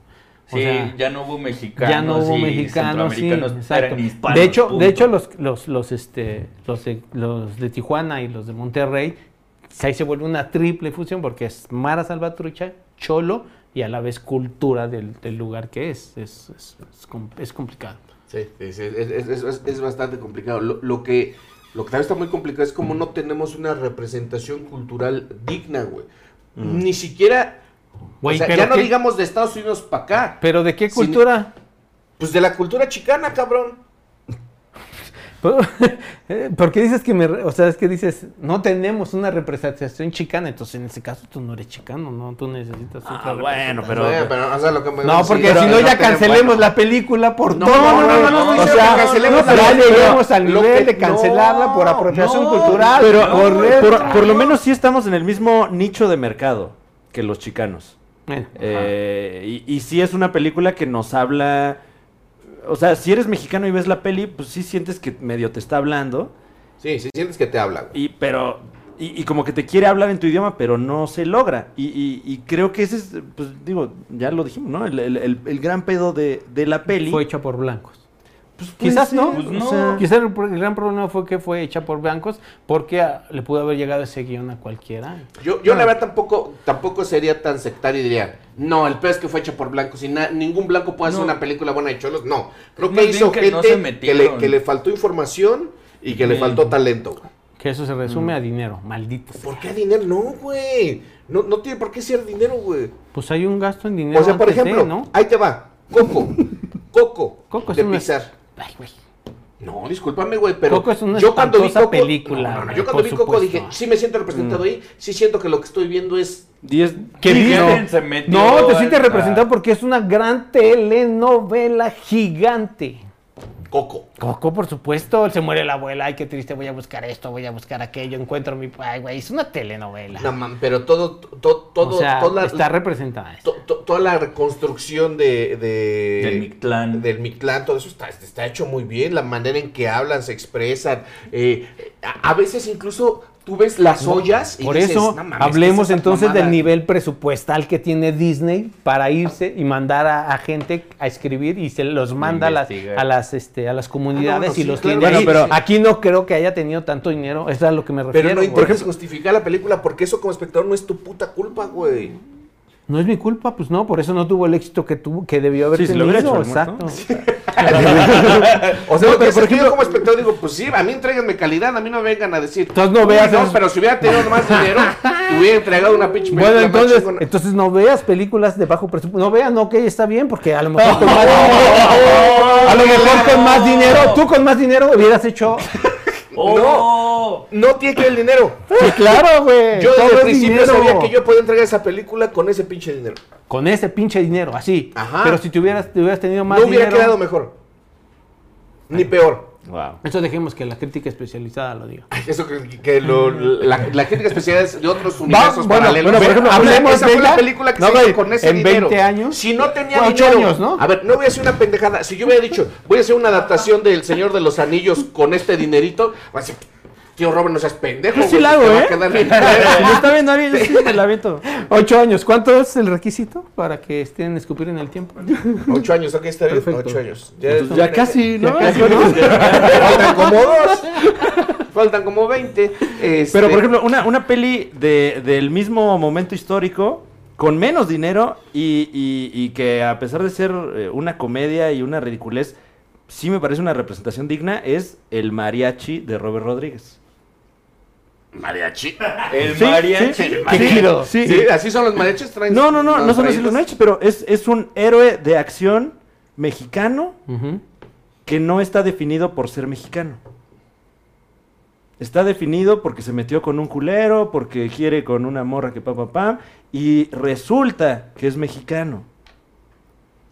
[SPEAKER 4] O
[SPEAKER 3] Sí,
[SPEAKER 4] sea,
[SPEAKER 3] ya no hubo mexicanos.
[SPEAKER 4] ya no hubo
[SPEAKER 3] y
[SPEAKER 4] mexicanos, sí,
[SPEAKER 3] eran hispanos,
[SPEAKER 4] de hecho,
[SPEAKER 3] punto.
[SPEAKER 4] de hecho los, los, los, este, los, de, los de Tijuana y los de Monterrey, ahí se vuelve una triple fusión porque es Mara Salvatrucha, Cholo y a la vez cultura del, del lugar que es. Es, es, es com- es complicado.
[SPEAKER 1] Sí, es, es- es- es bastante complicado. Lo, lo que, lo que también está muy complicado es como no tenemos una representación cultural digna, güey. Ni siquiera... O sea,
[SPEAKER 4] pero
[SPEAKER 1] ya no
[SPEAKER 4] qué-
[SPEAKER 1] digamos de Estados Unidos para acá.
[SPEAKER 4] ¿Pero de qué cultura?
[SPEAKER 1] Pues de la cultura chicana, cabrón.
[SPEAKER 4] ¿Por qué dices que me... O sea, es que dices, no tenemos una representación chicana, entonces en ese caso tú no eres chicano, ¿no? Tú necesitas otra
[SPEAKER 2] Ah, bueno, pero.
[SPEAKER 1] Sí, pero, o sea, lo que me-
[SPEAKER 4] No, porque si no ya cancelemos
[SPEAKER 1] bueno.
[SPEAKER 4] la película por
[SPEAKER 1] No,
[SPEAKER 4] todo.
[SPEAKER 1] no, no, no, no, no,
[SPEAKER 4] o sea,
[SPEAKER 1] no, cancelemos
[SPEAKER 4] no, ya llegamos al nivel
[SPEAKER 1] que-
[SPEAKER 4] de cancelarla por apropiación
[SPEAKER 1] no,
[SPEAKER 4] cultural.
[SPEAKER 2] Pero por, por lo menos sí estamos en el mismo nicho de mercado que los chicanos. Eh, y, y sí es una película que nos habla. O sea, si eres mexicano y ves la peli, pues sí sientes que medio te está hablando.
[SPEAKER 1] Sí, sí sientes que te habla, güey.
[SPEAKER 2] Y, pero. Y, y como que te quiere hablar en tu idioma, pero no se logra. Y, y- y creo que ese es, pues digo, ya lo dijimos, ¿no? El, el- el- el gran pedo de, de la peli.
[SPEAKER 4] fue hecha por blancos. Quizás
[SPEAKER 2] ser,
[SPEAKER 4] no.
[SPEAKER 3] pues
[SPEAKER 4] o
[SPEAKER 3] no.
[SPEAKER 4] sea, quizás el, gran problema fue que fue hecha por blancos porque le pudo haber llegado ese guion a cualquiera.
[SPEAKER 1] Yo, yo la verdad tampoco, tampoco sería tan sectario y diría, no, el peor es que fue hecha por blancos y na- ningún blanco puede hacer
[SPEAKER 3] No.
[SPEAKER 1] una película buena de cholos. No, creo que hizo
[SPEAKER 3] que
[SPEAKER 1] gente que, le, que le faltó información y que le
[SPEAKER 3] Sí.
[SPEAKER 1] faltó talento.
[SPEAKER 4] Que eso se resume a dinero, maldito.
[SPEAKER 1] ¿Por qué dinero? No, güey. No, no tiene por qué ser dinero, güey.
[SPEAKER 4] Pues hay un gasto en dinero.
[SPEAKER 1] O sea, por
[SPEAKER 4] de,
[SPEAKER 1] ejemplo,
[SPEAKER 4] ¿no?
[SPEAKER 1] ahí te va. Coco. Coco.
[SPEAKER 4] Coco es
[SPEAKER 1] de
[SPEAKER 4] una-
[SPEAKER 1] Pixar.
[SPEAKER 4] Ay, güey.
[SPEAKER 1] No, discúlpame, güey, pero
[SPEAKER 4] Coco es una
[SPEAKER 1] yo cuando vi Coco,
[SPEAKER 4] película,
[SPEAKER 1] no, no, no, yo cuando vi Coco
[SPEAKER 4] supuesto.
[SPEAKER 1] dije, sí me siento representado ahí, sí siento que lo que estoy viendo es
[SPEAKER 2] 10
[SPEAKER 4] Que
[SPEAKER 3] Sí,
[SPEAKER 4] digo,
[SPEAKER 3] alguien se metió
[SPEAKER 4] no, te sientes representado porque es una gran telenovela gigante.
[SPEAKER 1] Coco.
[SPEAKER 4] Coco, por supuesto, se muere la abuela, ay, qué triste, voy a buscar esto, voy a buscar aquello, encuentro mi... Ay, güey, es una telenovela.
[SPEAKER 1] No, man, pero todo, todo, todo,
[SPEAKER 4] o sea,
[SPEAKER 1] toda, la,
[SPEAKER 4] está representada.
[SPEAKER 1] to- to- toda la reconstrucción de, de-
[SPEAKER 3] Del Mictlán.
[SPEAKER 1] del Mictlán, todo eso está, está hecho muy bien, la manera en que hablan, se expresan, eh, a, a veces incluso tú ves las ollas y
[SPEAKER 4] Por
[SPEAKER 1] dices,
[SPEAKER 4] eso,
[SPEAKER 1] "No mames, ¿qué es
[SPEAKER 4] hablemos
[SPEAKER 1] esa
[SPEAKER 4] entonces
[SPEAKER 1] mamada?".
[SPEAKER 4] del nivel presupuestal que tiene Disney para irse y mandar a, a gente a escribir y se los manda a las, a las, este, a las comunidades
[SPEAKER 1] Ah, no, no,
[SPEAKER 4] y
[SPEAKER 1] sí,
[SPEAKER 4] los
[SPEAKER 1] claro,
[SPEAKER 4] tiene ahí.
[SPEAKER 1] bueno, pero-
[SPEAKER 4] Aquí no creo que haya tenido tanto dinero, eso es a lo que me refiero.
[SPEAKER 1] Pero no intentes justificar la película porque eso como espectador no es tu puta culpa, güey.
[SPEAKER 4] No es mi culpa, pues no, por eso no tuvo el éxito que tuvo, que debió haber
[SPEAKER 2] Sí, si lo
[SPEAKER 4] tenido.
[SPEAKER 2] hubiera hecho el
[SPEAKER 4] exacto.
[SPEAKER 1] O sea,
[SPEAKER 2] No, pero por
[SPEAKER 1] que yo
[SPEAKER 2] ejemplo-
[SPEAKER 1] como espectador digo, pues sí, a mí entréguenme calidad, a mí no me vengan a decir.
[SPEAKER 4] Entonces no
[SPEAKER 1] "Uy,
[SPEAKER 4] veas
[SPEAKER 1] No, pero si hubiera tenido más dinero, te hubiera entregado una pinche
[SPEAKER 4] Bueno,
[SPEAKER 1] película más
[SPEAKER 4] entonces, entonces no veas películas de bajo presupuesto. No vean, ok, está bien, porque a lo mejor con más a lo mejor con más dinero, tú con más dinero hubieras hecho.
[SPEAKER 3] ¡Oh!
[SPEAKER 1] No tiene que ver el dinero.
[SPEAKER 4] Sí, claro, güey.
[SPEAKER 1] Yo desde el principio
[SPEAKER 4] dinero.
[SPEAKER 1] sabía que yo podía entregar esa película con ese pinche dinero.
[SPEAKER 4] Con ese pinche dinero, así.
[SPEAKER 1] Ajá.
[SPEAKER 4] Pero si te hubieras, te hubieras tenido más
[SPEAKER 1] no hubiera
[SPEAKER 4] dinero.
[SPEAKER 1] quedado mejor. Ni peor.
[SPEAKER 2] Wow.
[SPEAKER 4] Eso dejemos que la crítica especializada lo diga.
[SPEAKER 1] Eso que, que lo- la, la crítica especial es de otros universos
[SPEAKER 4] bueno,
[SPEAKER 1] paralelos.
[SPEAKER 4] bueno, por ejemplo,
[SPEAKER 1] Esa-
[SPEAKER 4] hablemos
[SPEAKER 1] esa
[SPEAKER 4] de
[SPEAKER 1] fue la película que
[SPEAKER 4] No,
[SPEAKER 1] se hizo con ese
[SPEAKER 4] en
[SPEAKER 1] dinero.
[SPEAKER 4] 20 años.
[SPEAKER 1] Si no tenía
[SPEAKER 4] ocho
[SPEAKER 1] dinero.
[SPEAKER 4] años, ¿no?
[SPEAKER 1] A ver, no voy a hacer una pendejada. Si yo hubiera dicho, voy a hacer una adaptación del Señor de los Anillos con este dinerito, va a decir, tío Robert, no seas pendejo.
[SPEAKER 4] Yo sí la hago, ¿eh?
[SPEAKER 2] Si está viendo a alguien, yo sí me la aviento.
[SPEAKER 4] Ocho años. ¿Cuánto es el requisito para que estén en escupir en el tiempo?
[SPEAKER 1] Ocho años, ok, está bien.
[SPEAKER 4] Perfecto.
[SPEAKER 1] Ocho años. Ya,
[SPEAKER 2] ya casi, ¿no?
[SPEAKER 4] Ya casi, ¿no?
[SPEAKER 1] Faltan como dos. Faltan como 20. Este,
[SPEAKER 2] Pero, por ejemplo, una, una peli de, del mismo momento histórico, con menos dinero y, y- y que a pesar de ser eh, una comedia y una ridiculez, sí me parece una representación digna, es El Mariachi de Robert Rodríguez.
[SPEAKER 1] Mariachi.
[SPEAKER 3] El
[SPEAKER 2] Sí,
[SPEAKER 3] mariachi.
[SPEAKER 2] sí,
[SPEAKER 4] Qué
[SPEAKER 2] sí,
[SPEAKER 4] giro.
[SPEAKER 2] sí.
[SPEAKER 1] Sí, así son los mariachis. traen
[SPEAKER 2] No, no, no, no son así los mariachis, pero es, es un héroe de acción mexicano que no está definido por ser mexicano. Está definido porque se metió con un culero, porque quiere con una morra que pa pa pa, y resulta que es mexicano.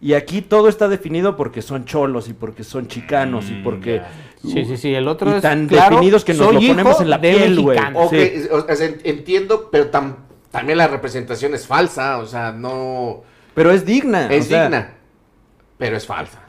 [SPEAKER 2] Y aquí todo está definido porque son cholos y porque son chicanos y
[SPEAKER 3] Mm,
[SPEAKER 2] porque.
[SPEAKER 4] Sí, sí, sí. El otro
[SPEAKER 2] Y
[SPEAKER 4] es
[SPEAKER 2] tan
[SPEAKER 4] claro,
[SPEAKER 2] definidos que nos lo ponemos en la piel, güey.
[SPEAKER 4] mexicano.
[SPEAKER 1] Ok,
[SPEAKER 2] Sí.
[SPEAKER 1] o sea, entiendo, pero tam- también la representación es falsa, o sea, no
[SPEAKER 2] pero es digna.
[SPEAKER 1] es
[SPEAKER 2] o sea,
[SPEAKER 1] digna, pero es falsa.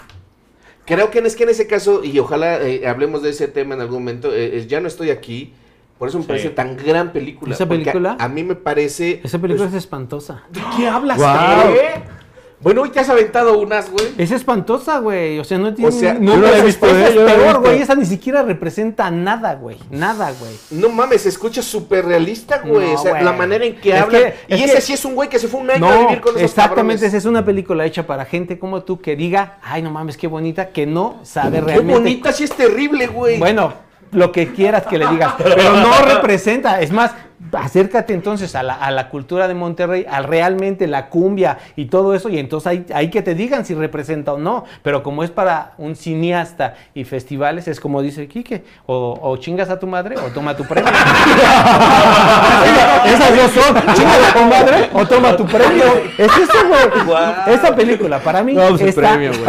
[SPEAKER 1] Creo que en, es que en ese caso, y ojalá eh, hablemos de ese tema en algún momento, eh, eh, ya no estoy aquí, por eso me
[SPEAKER 3] Sí.
[SPEAKER 1] parece tan gran película.
[SPEAKER 4] ¿Esa película?
[SPEAKER 1] A, a mí me parece...
[SPEAKER 4] Esa película
[SPEAKER 1] pues,
[SPEAKER 4] es espantosa.
[SPEAKER 1] ¿De qué hablas?
[SPEAKER 2] Guau.
[SPEAKER 1] ¿Qué? Bueno, hoy te has aventado unas, güey.
[SPEAKER 4] Es espantosa, güey. O sea, no tiene.
[SPEAKER 1] sea,
[SPEAKER 4] no,
[SPEAKER 1] la he visto,
[SPEAKER 2] ¿eh?
[SPEAKER 4] es
[SPEAKER 2] he
[SPEAKER 4] peor, güey. Esa ni siquiera representa nada, güey. Nada, güey.
[SPEAKER 1] No mames, se escucha súper realista, güey.
[SPEAKER 4] No,
[SPEAKER 1] o sea,
[SPEAKER 4] güey.
[SPEAKER 1] la manera en que
[SPEAKER 4] Es
[SPEAKER 1] hablan.
[SPEAKER 4] que-
[SPEAKER 1] y
[SPEAKER 4] es
[SPEAKER 1] ese
[SPEAKER 4] que-
[SPEAKER 1] sí es un güey que se fue un año a vivir con esos
[SPEAKER 4] exactamente. esa Es una película hecha para gente como tú que diga, ay, no mames, qué bonita, que no sabe
[SPEAKER 1] Qué
[SPEAKER 4] realmente.
[SPEAKER 1] bonita, sí es terrible, güey.
[SPEAKER 4] Bueno, lo que quieras que le digas, pero no representa. Es más, acércate entonces a la, a la cultura de Monterrey, a realmente la cumbia y todo eso, y entonces hay, hay que te digan si representa o no. Pero como es para un cineasta y festivales, es como dice Quique, o, o chingas a tu madre o toma tu premio. Esas dos son, chingas a tu madre o toma tu premio. Es eso, güey. Esa película, para mí,
[SPEAKER 2] No,
[SPEAKER 4] está-
[SPEAKER 2] premio, güey.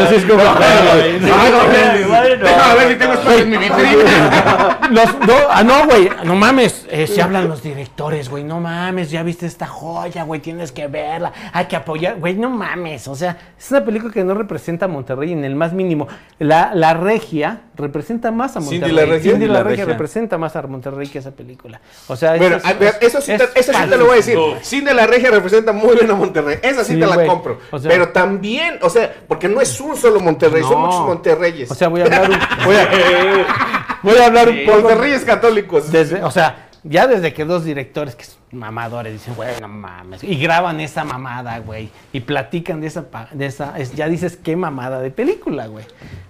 [SPEAKER 2] Yo sí es como-
[SPEAKER 3] no
[SPEAKER 4] mames, eh, se hablan los directores, güey, no mames, ya viste esta joya, güey, tienes que verla, hay que apoyar, güey, no mames, o sea, es una película que no representa a Monterrey en el más mínimo. La, la regia representa más a
[SPEAKER 1] Cindy
[SPEAKER 4] Monterrey.
[SPEAKER 1] la Regia.
[SPEAKER 4] Cindy la,
[SPEAKER 2] La
[SPEAKER 4] regia
[SPEAKER 2] Regia.
[SPEAKER 4] representa más a Monterrey que esa película. O sea,
[SPEAKER 1] Bueno,
[SPEAKER 4] es-
[SPEAKER 1] a ver, eso sí,
[SPEAKER 4] es
[SPEAKER 1] te, eso sí te lo voy a decir.
[SPEAKER 3] falso.
[SPEAKER 1] Cine La Regia representa muy bien a Monterrey. Esa sí,
[SPEAKER 4] Sí,
[SPEAKER 1] te la
[SPEAKER 4] güey.
[SPEAKER 1] compro.
[SPEAKER 4] O sea-
[SPEAKER 1] Pero también, o sea, porque no es un solo Monterrey, son
[SPEAKER 4] No.
[SPEAKER 1] muchos Monterreyes.
[SPEAKER 4] O sea, voy a hablar un, voy a, voy a hablar un poco
[SPEAKER 1] Monterreyes católicos.
[SPEAKER 4] Desde, o sea, ya desde que dos directores que son mamadores dicen, güey, no mames, y graban esa mamada, güey, y platican de esa, de esa, es- ya dices qué mamada de película, güey.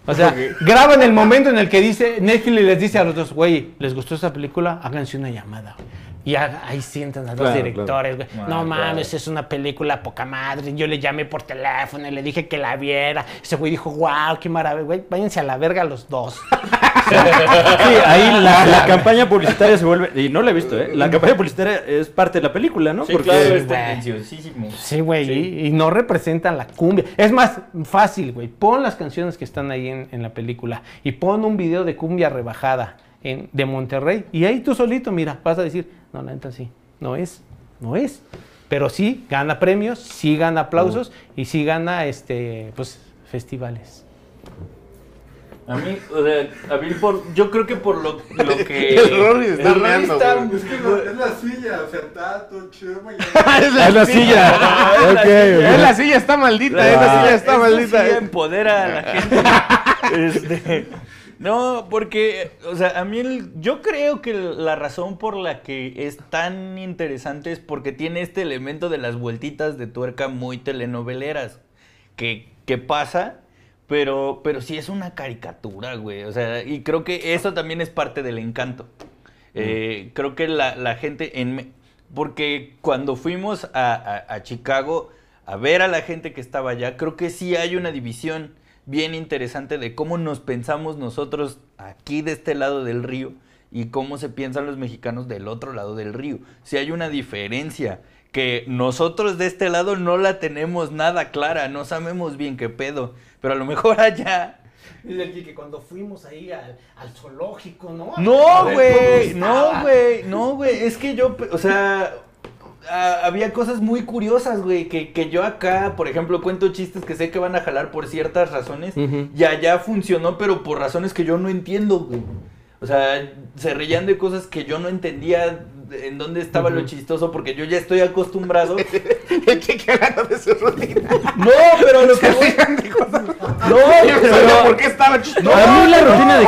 [SPEAKER 4] O sea, graban el momento en el que dice, Netflix les dice a los dos, güey, ¿les gustó esa película? Háganse una llamada, güey. Y ahí sientan a dos
[SPEAKER 2] Claro,
[SPEAKER 4] directores, güey.
[SPEAKER 3] Ah,
[SPEAKER 4] no
[SPEAKER 3] claro.
[SPEAKER 4] mames, es una película poca madre. Yo le llamé por teléfono y le dije que la viera. Ese güey dijo, wow, qué maravilla, güey. Váyanse a la verga los dos.
[SPEAKER 2] Sí, ahí la, la campaña publicitaria se vuelve. Y no la he visto, ¿eh? La campaña publicitaria es parte de la película, ¿no?
[SPEAKER 3] Sí, claro, es
[SPEAKER 4] güey.
[SPEAKER 3] tendenciosísimo.
[SPEAKER 4] Sí, güey, y, y no representan la cumbia. Es más fácil, güey. Pon las canciones que están ahí en, en la película y pon un video de cumbia rebajada en- de Monterrey y ahí tú solito, mira, vas a decir, no, la neta sí, no es, no es. Pero sí gana premios, sí gana aplausos y sí gana, este, pues, festivales.
[SPEAKER 3] A mí, o sea, a mí por, yo creo que por lo, lo que...
[SPEAKER 1] El Rory está
[SPEAKER 3] el Rory
[SPEAKER 1] meando,
[SPEAKER 3] está-
[SPEAKER 1] güey.
[SPEAKER 5] Es que no, es la silla, o sea, está todo chido.
[SPEAKER 2] Es la silla. Ok,
[SPEAKER 1] Es la silla está maldita, es la silla está maldita.
[SPEAKER 3] silla empodera a la gente. Este, no, porque, o sea, a mí el- yo creo que la razón por la que es tan interesante es porque tiene este elemento de las vueltitas de tuerca muy telenoveleras. Que, que pasa, pero, pero sí es una caricatura, güey. O sea, y creo que eso también es parte del encanto. Eh, creo que la, la gente en... Porque cuando fuimos a, a- a Chicago a ver a la gente que estaba allá, creo que sí hay una división bien interesante de cómo nos pensamos nosotros aquí de este lado del río y cómo se piensan los mexicanos del otro lado del río. Si hay una diferencia que nosotros de este lado no la tenemos nada clara, no sabemos bien qué pedo, pero a lo mejor allá
[SPEAKER 4] Dice aquí que cuando fuimos ahí al, al zoológico, ¿no?
[SPEAKER 3] No, güey, no, güey, no, güey, es que yo, o sea, a- había cosas muy curiosas, güey, que, que yo acá, por ejemplo, cuento chistes que sé que van a jalar por ciertas razones, y allá funcionó, pero por razones que yo no entiendo, güey. O sea, se reían de cosas que yo no entendía en dónde estaba lo chistoso, porque yo ya estoy acostumbrado.
[SPEAKER 1] El Kike hablando de su rutina.
[SPEAKER 3] No, pero lo que voy... No, pero...
[SPEAKER 1] por qué estaba chistoso.
[SPEAKER 2] a mí la rutina de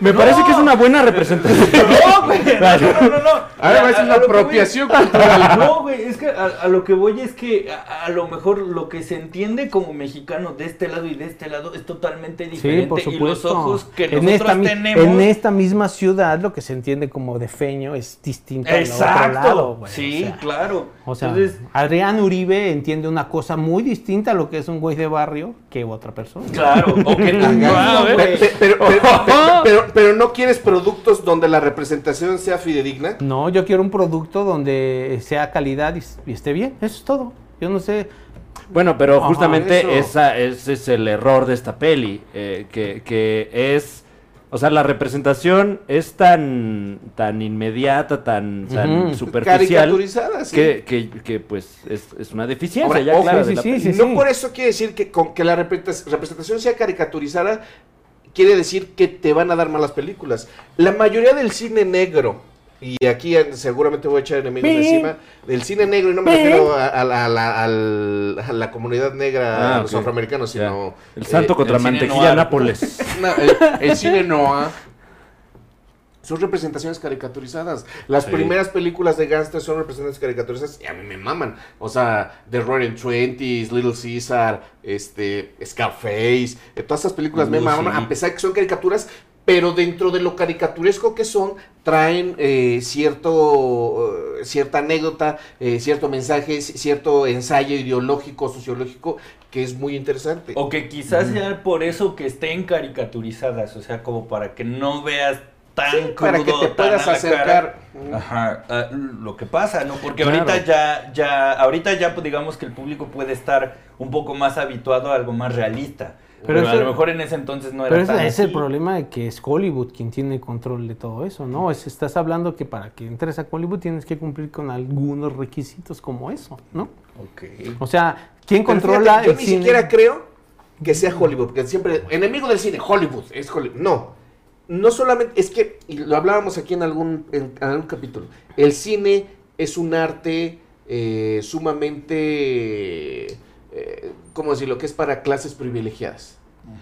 [SPEAKER 2] Me parece que es una buena representación.
[SPEAKER 3] No, güey. No, no, no. no.
[SPEAKER 1] A ver, es una
[SPEAKER 3] voy-
[SPEAKER 1] apropiación cultural.
[SPEAKER 3] No, güey, es que a, a lo que voy es que a, a lo mejor lo que se entiende como mexicano de este lado y de este lado es totalmente
[SPEAKER 4] Sí,
[SPEAKER 3] diferente.
[SPEAKER 4] por
[SPEAKER 3] Y los
[SPEAKER 4] supuesto.
[SPEAKER 3] ojos que
[SPEAKER 4] en,
[SPEAKER 3] nosotros
[SPEAKER 4] esta,
[SPEAKER 3] tenemos.
[SPEAKER 4] en esta misma ciudad, lo que se entiende como de feño es distinto al otro
[SPEAKER 3] Exacto.
[SPEAKER 4] lado, güey.
[SPEAKER 3] sí,
[SPEAKER 4] O sea,
[SPEAKER 3] claro.
[SPEAKER 4] O sea,
[SPEAKER 3] Entonces,
[SPEAKER 4] Adrián Uribe entiende una cosa muy distinta a lo que es un güey de barrio que otra persona.
[SPEAKER 3] claro. O que no,
[SPEAKER 1] pe- pero, pero, pe- pero, pero no quieres productos donde la representación sea fidedigna.
[SPEAKER 4] No, yo quiero un producto donde sea calidad y, y esté bien. Eso es todo. Yo no sé.
[SPEAKER 2] Bueno, pero
[SPEAKER 4] Ajá,
[SPEAKER 2] justamente esa, ese es el error de esta peli, eh, que, que es, o sea, la representación es tan, tan inmediata, tan, tan
[SPEAKER 4] Ujú.
[SPEAKER 2] superficial,
[SPEAKER 1] Caricaturizada, sí.
[SPEAKER 2] que, que, que, pues es, es una deficiencia
[SPEAKER 1] Ahora,
[SPEAKER 2] ya
[SPEAKER 1] ojo,
[SPEAKER 2] clara
[SPEAKER 4] sí,
[SPEAKER 2] de la
[SPEAKER 4] sí,
[SPEAKER 1] no por eso quiere decir que con que la representa- representación sea caricaturizada, quiere decir que te van a dar malas películas. La mayoría del cine negro, y aquí seguramente voy a echar enemigos
[SPEAKER 4] Pi.
[SPEAKER 1] encima, del cine negro, y no me refiero a, a la, a la- al- a la comunidad negra,
[SPEAKER 2] Ah,
[SPEAKER 1] a los afroamericanos,
[SPEAKER 2] Ya.
[SPEAKER 1] sino...
[SPEAKER 2] El santo
[SPEAKER 1] eh,
[SPEAKER 2] contra
[SPEAKER 3] el
[SPEAKER 2] mantequilla. Nápoles.
[SPEAKER 1] No, el, el cine Noah son representaciones caricaturizadas. Las
[SPEAKER 2] Sí.
[SPEAKER 1] primeras películas de gangsters son representaciones caricaturizadas y a mí me maman. O sea, The Roaring Twenties, Little Caesar, este, Scarface, eh, todas esas películas me
[SPEAKER 2] Uh,
[SPEAKER 1] maman,
[SPEAKER 2] sí.
[SPEAKER 1] a pesar que son caricaturas, pero dentro de lo caricaturesco que son, traen eh, cierto, eh, cierta anécdota, eh, cierto mensaje, cierto ensayo ideológico, sociológico, que es muy interesante.
[SPEAKER 3] O que quizás sea por eso que estén caricaturizadas, o sea, como para que no veas tan
[SPEAKER 1] Sí, para que
[SPEAKER 3] crudo,
[SPEAKER 1] te
[SPEAKER 3] tan
[SPEAKER 1] puedas acercar.
[SPEAKER 3] Ajá, a lo que pasa, ¿no? Porque
[SPEAKER 2] Claro.
[SPEAKER 3] ahorita ya, ya, ahorita ya, pues, digamos que el público puede estar un poco más habituado a algo más realista. Pero,
[SPEAKER 4] Pero
[SPEAKER 3] a lo mejor en ese entonces no era
[SPEAKER 4] Pero
[SPEAKER 3] tan
[SPEAKER 4] es el problema de que es Hollywood quien tiene control de todo eso, ¿no? Es, estás hablando que para que entres a Hollywood tienes que cumplir con algunos requisitos como eso, ¿no?
[SPEAKER 3] Ok.
[SPEAKER 4] O sea, ¿quién
[SPEAKER 1] Pero
[SPEAKER 4] controla
[SPEAKER 1] fíjate, yo
[SPEAKER 4] el
[SPEAKER 1] ni
[SPEAKER 4] cine?
[SPEAKER 1] siquiera creo que sea Hollywood, porque siempre, enemigo del cine, Hollywood, es Hollywood. No, no solamente, es que, y lo hablábamos aquí en algún, en, en algún capítulo, el cine es un arte eh, sumamente, eh, ¿cómo decirlo? Que es para clases privilegiadas.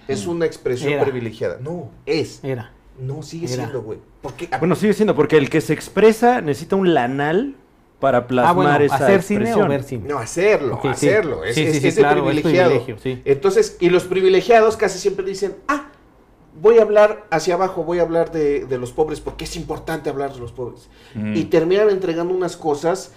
[SPEAKER 1] Es una expresión
[SPEAKER 4] Era.
[SPEAKER 1] privilegiada. No, es.
[SPEAKER 4] Era.
[SPEAKER 1] No, sigue
[SPEAKER 4] Era.
[SPEAKER 1] siendo, güey. Porque,
[SPEAKER 2] Bueno, sigue siendo, porque el que se expresa necesita un lanal para plasmar
[SPEAKER 4] Ah, bueno,
[SPEAKER 2] esa
[SPEAKER 4] ¿hacer cine o
[SPEAKER 2] expresión.
[SPEAKER 4] ver cine?
[SPEAKER 1] No, hacerlo,
[SPEAKER 4] sí.
[SPEAKER 1] hacerlo. Es,
[SPEAKER 4] Sí, sí,
[SPEAKER 1] es-
[SPEAKER 4] sí,
[SPEAKER 1] es de
[SPEAKER 4] claro, es
[SPEAKER 1] privilegiado.
[SPEAKER 4] privilegio, sí.
[SPEAKER 1] Entonces, y los privilegiados casi siempre dicen, ah, voy a hablar hacia abajo, voy a hablar de, de los pobres porque es importante hablar de los pobres.
[SPEAKER 3] Mm.
[SPEAKER 1] Y terminan entregando unas cosas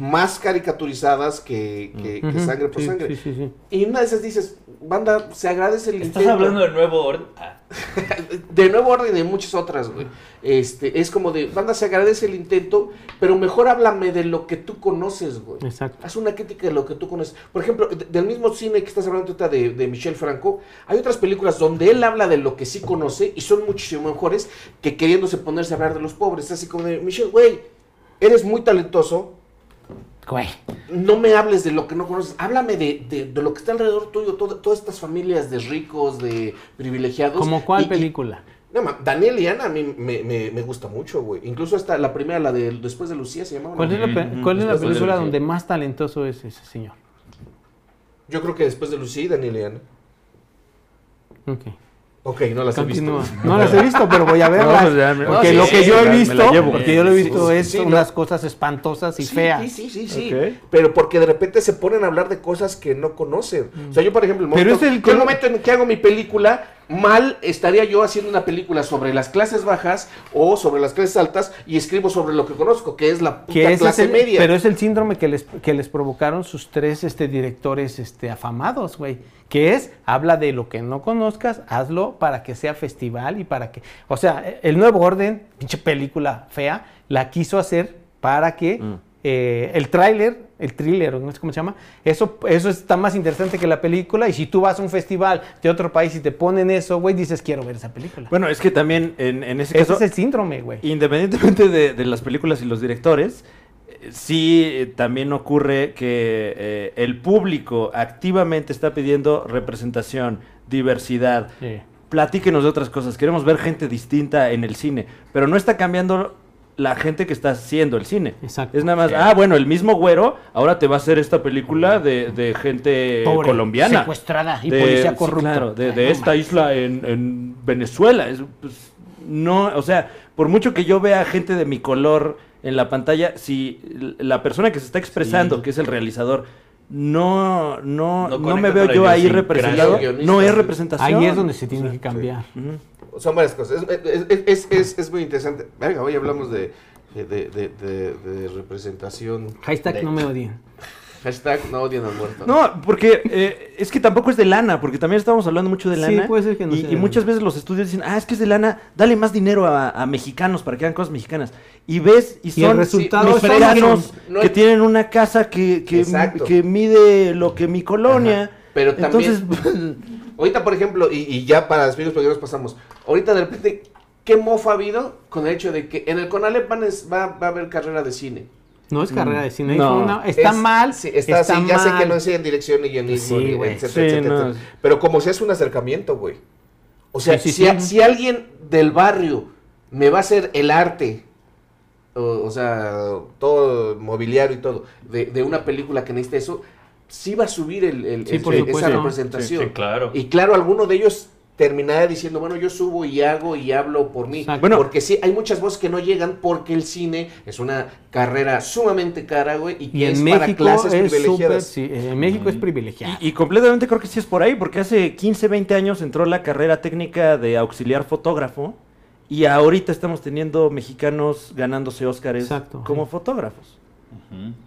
[SPEAKER 1] más caricaturizadas que, que- que
[SPEAKER 4] Ujú,
[SPEAKER 1] sangre por
[SPEAKER 4] sí,
[SPEAKER 1] sangre.
[SPEAKER 4] Sí, sí, sí.
[SPEAKER 1] Y una de esas dices, banda, se agradece el
[SPEAKER 3] ¿Estás
[SPEAKER 1] intento.
[SPEAKER 3] hablando del nuevo orden? Ah,
[SPEAKER 1] De nuevo orden y de muchas otras, güey. Este, es como de, banda, se agradece el intento, pero mejor háblame de lo que tú conoces, güey.
[SPEAKER 4] Exacto.
[SPEAKER 1] Haz una crítica de lo que tú conoces. Por ejemplo, de- del mismo cine que estás hablando ahorita de, de Michel Franco, hay otras películas donde él habla de lo que sí conoce y son muchísimo mejores que queriéndose ponerse a hablar de los pobres. Así como de, Michel, güey, eres muy talentoso,
[SPEAKER 4] Güey.
[SPEAKER 1] no me hables de lo que no conoces, háblame de, de- de lo que está alrededor tuyo, todo- todas estas familias de ricos, de privilegiados.
[SPEAKER 4] ¿Como cuál
[SPEAKER 1] Y- y-
[SPEAKER 4] película?
[SPEAKER 1] no, ma, Daniel y Ana a mí me, me- me gusta mucho, güey. Incluso hasta la primera, la de Después de Lucía, se llamaba.
[SPEAKER 4] ¿Cuál
[SPEAKER 1] ¿no?
[SPEAKER 4] es la,
[SPEAKER 3] Ujú,
[SPEAKER 4] cuál es la
[SPEAKER 1] después de
[SPEAKER 4] película donde más talentoso es ese señor?
[SPEAKER 1] Yo creo que Después de Lucía y Daniel y Ana.
[SPEAKER 4] Ok.
[SPEAKER 1] Ok, no las he visto.
[SPEAKER 4] No las he visto, pero voy a verlas.
[SPEAKER 2] pues ya
[SPEAKER 4] porque
[SPEAKER 1] no,
[SPEAKER 4] lo que
[SPEAKER 1] sí,
[SPEAKER 4] yo he visto,
[SPEAKER 2] llevo.
[SPEAKER 4] porque yo lo he visto
[SPEAKER 1] sí,
[SPEAKER 4] es
[SPEAKER 1] sí, no.
[SPEAKER 4] unas cosas espantosas y
[SPEAKER 1] Sí,
[SPEAKER 4] feas.
[SPEAKER 1] Sí, sí, sí. Pero porque de repente se ponen a hablar de cosas que no conocen. O sea, yo, por ejemplo, el
[SPEAKER 4] Pero
[SPEAKER 1] momento,
[SPEAKER 4] es el
[SPEAKER 1] yo el momento en que hago mi película, mal estaría yo haciendo una película sobre las clases bajas o sobre las clases altas y escribo sobre lo que conozco, que es la puta
[SPEAKER 4] que ese es
[SPEAKER 1] clase
[SPEAKER 4] el-
[SPEAKER 1] media.
[SPEAKER 4] Pero es el síndrome que les, que les provocaron sus tres este, directores este, afamados, güey. Que es, habla de lo que no conozcas, hazlo para que sea festival y para que... O sea, el nuevo orden, pinche película fea, la quiso hacer para que
[SPEAKER 2] Mm.
[SPEAKER 4] Eh, el tráiler, el thriller, no sé cómo se llama, eso, eso está más interesante que la película. Y si tú vas a un festival de otro país y te ponen eso, güey, dices, quiero ver esa película.
[SPEAKER 2] Bueno, es que también en, en ese
[SPEAKER 4] Ese
[SPEAKER 2] caso,
[SPEAKER 4] es el síndrome, güey.
[SPEAKER 2] independientemente de, de las películas y los directores, eh, sí eh, también ocurre que eh, el público activamente está pidiendo representación, diversidad.
[SPEAKER 4] Sí.
[SPEAKER 2] Platíquenos de otras cosas. Queremos ver gente distinta en el cine, pero no está cambiando la gente que está haciendo el cine.
[SPEAKER 4] Exacto.
[SPEAKER 2] Es nada más,
[SPEAKER 3] Sí.
[SPEAKER 2] ah, bueno, el mismo güero ahora te va a hacer esta película de, de gente
[SPEAKER 4] Pobre,
[SPEAKER 2] colombiana.
[SPEAKER 4] secuestrada y
[SPEAKER 2] de-
[SPEAKER 4] policía
[SPEAKER 2] sí,
[SPEAKER 4] corrupta.
[SPEAKER 2] claro, de,
[SPEAKER 4] Ay,
[SPEAKER 2] de
[SPEAKER 4] no
[SPEAKER 2] esta isla en, en Venezuela. Es, pues, no, o sea, por mucho que yo vea gente de mi color en la pantalla, si la persona que se está expresando,
[SPEAKER 3] Sí.
[SPEAKER 2] que es el realizador, no, no,
[SPEAKER 3] No
[SPEAKER 2] me veo yo ahí representado. No es representación.
[SPEAKER 4] Ahí es donde se tiene que cambiar.
[SPEAKER 1] Son varias cosas. Es, es- es- es- es muy interesante. Venga, hoy hablamos de, de, de- de- de- de representación.
[SPEAKER 4] Hashtag
[SPEAKER 1] de-
[SPEAKER 4] no me odien.
[SPEAKER 1] Hashtag no odien al muerto.
[SPEAKER 2] No, porque eh, es que tampoco es de lana, porque también estamos hablando mucho de
[SPEAKER 4] Sí,
[SPEAKER 2] lana.
[SPEAKER 4] puede ser que no
[SPEAKER 2] y,
[SPEAKER 4] sea
[SPEAKER 2] y
[SPEAKER 4] de
[SPEAKER 2] muchas veces los estudios dicen, ah, es que es de lana, dale más dinero a, a mexicanos para que hagan cosas mexicanas. Y ves, y son
[SPEAKER 4] resultado
[SPEAKER 1] es
[SPEAKER 2] mexicanos
[SPEAKER 1] no
[SPEAKER 2] que tienen una casa que, que, mide lo que mi colonia.
[SPEAKER 1] Ajá. Pero también-
[SPEAKER 2] Entonces,
[SPEAKER 1] Ahorita, por ejemplo, y, y ya para despedirnos porque ya nos pasamos. Ahorita de repente, ¿qué mofa ha habido con el hecho de que en el CONALEP va, va a haber carrera de cine?
[SPEAKER 4] No es carrera de cine.
[SPEAKER 2] No.
[SPEAKER 4] hijo, no, está
[SPEAKER 1] Es-
[SPEAKER 4] mal.
[SPEAKER 1] Sí, está,
[SPEAKER 4] está
[SPEAKER 1] sí, ya sé que no es en dirección ni guionismo,
[SPEAKER 4] Sí,
[SPEAKER 1] etcétera,
[SPEAKER 2] Sí,
[SPEAKER 1] etcétera,
[SPEAKER 2] no.
[SPEAKER 1] etcétera. Pero como si es un acercamiento, güey. O sea,
[SPEAKER 4] Sí, sí,
[SPEAKER 1] si,
[SPEAKER 4] sí.
[SPEAKER 1] a- si alguien del barrio me va a hacer el arte, o, o sea, todo el mobiliario y todo, de, de una película que necesita eso, sí va a subir el, el-
[SPEAKER 4] Sí,
[SPEAKER 1] el-
[SPEAKER 4] por
[SPEAKER 1] esa
[SPEAKER 4] supuesto.
[SPEAKER 1] representación.
[SPEAKER 3] Sí, claro.
[SPEAKER 1] Y claro, alguno de ellos terminará diciendo, bueno, yo subo y hago y hablo por mí.
[SPEAKER 2] Bueno.
[SPEAKER 1] porque sí, hay muchas voces que no llegan porque el cine es una carrera sumamente cara, güey, y que
[SPEAKER 4] Y
[SPEAKER 1] es
[SPEAKER 4] en
[SPEAKER 1] para
[SPEAKER 4] México
[SPEAKER 1] clases
[SPEAKER 4] es
[SPEAKER 1] privilegiadas.
[SPEAKER 4] Sí, en México es privilegiado.
[SPEAKER 2] y, y completamente creo que sí es por ahí, porque hace 15, 20 años entró la carrera técnica de auxiliar fotógrafo y ahorita estamos teniendo mexicanos ganándose Óscares como
[SPEAKER 4] sí.
[SPEAKER 2] fotógrafos.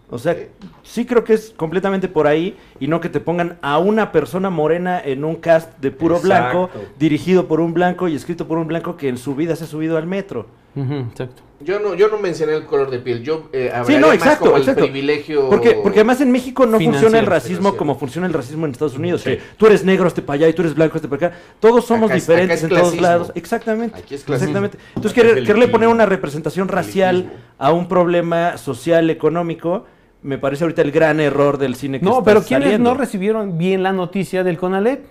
[SPEAKER 2] O sea, sí creo que es completamente por ahí y no que te pongan a una persona morena en un cast de puro
[SPEAKER 3] Exacto.
[SPEAKER 2] blanco, dirigido por un blanco y escrito por un blanco que en su vida se ha subido al metro.
[SPEAKER 4] Exacto.
[SPEAKER 1] Yo no, yo no mencioné el color de piel, yo eh,
[SPEAKER 2] Sí, no,
[SPEAKER 1] más
[SPEAKER 2] exacto,
[SPEAKER 1] como el privilegio...
[SPEAKER 2] Porque, porque además en México no funciona el racismo
[SPEAKER 1] financiero.
[SPEAKER 2] como funciona el racismo en Estados Unidos. Que tú eres negro, este para allá, y tú eres blanco, este para acá. Todos somos
[SPEAKER 1] Acá
[SPEAKER 2] diferentes
[SPEAKER 1] acá es
[SPEAKER 2] en todos
[SPEAKER 1] clasismo.
[SPEAKER 2] lados. Exactamente.
[SPEAKER 1] Aquí es clasismo.
[SPEAKER 2] Exactamente. Entonces, querer- quererle poner una representación racial a un problema social, económico, me parece ahorita el gran error del cine que
[SPEAKER 4] No,
[SPEAKER 2] está
[SPEAKER 4] pero ¿quiénes
[SPEAKER 2] saliendo.
[SPEAKER 4] no recibieron bien la noticia del CONALEP?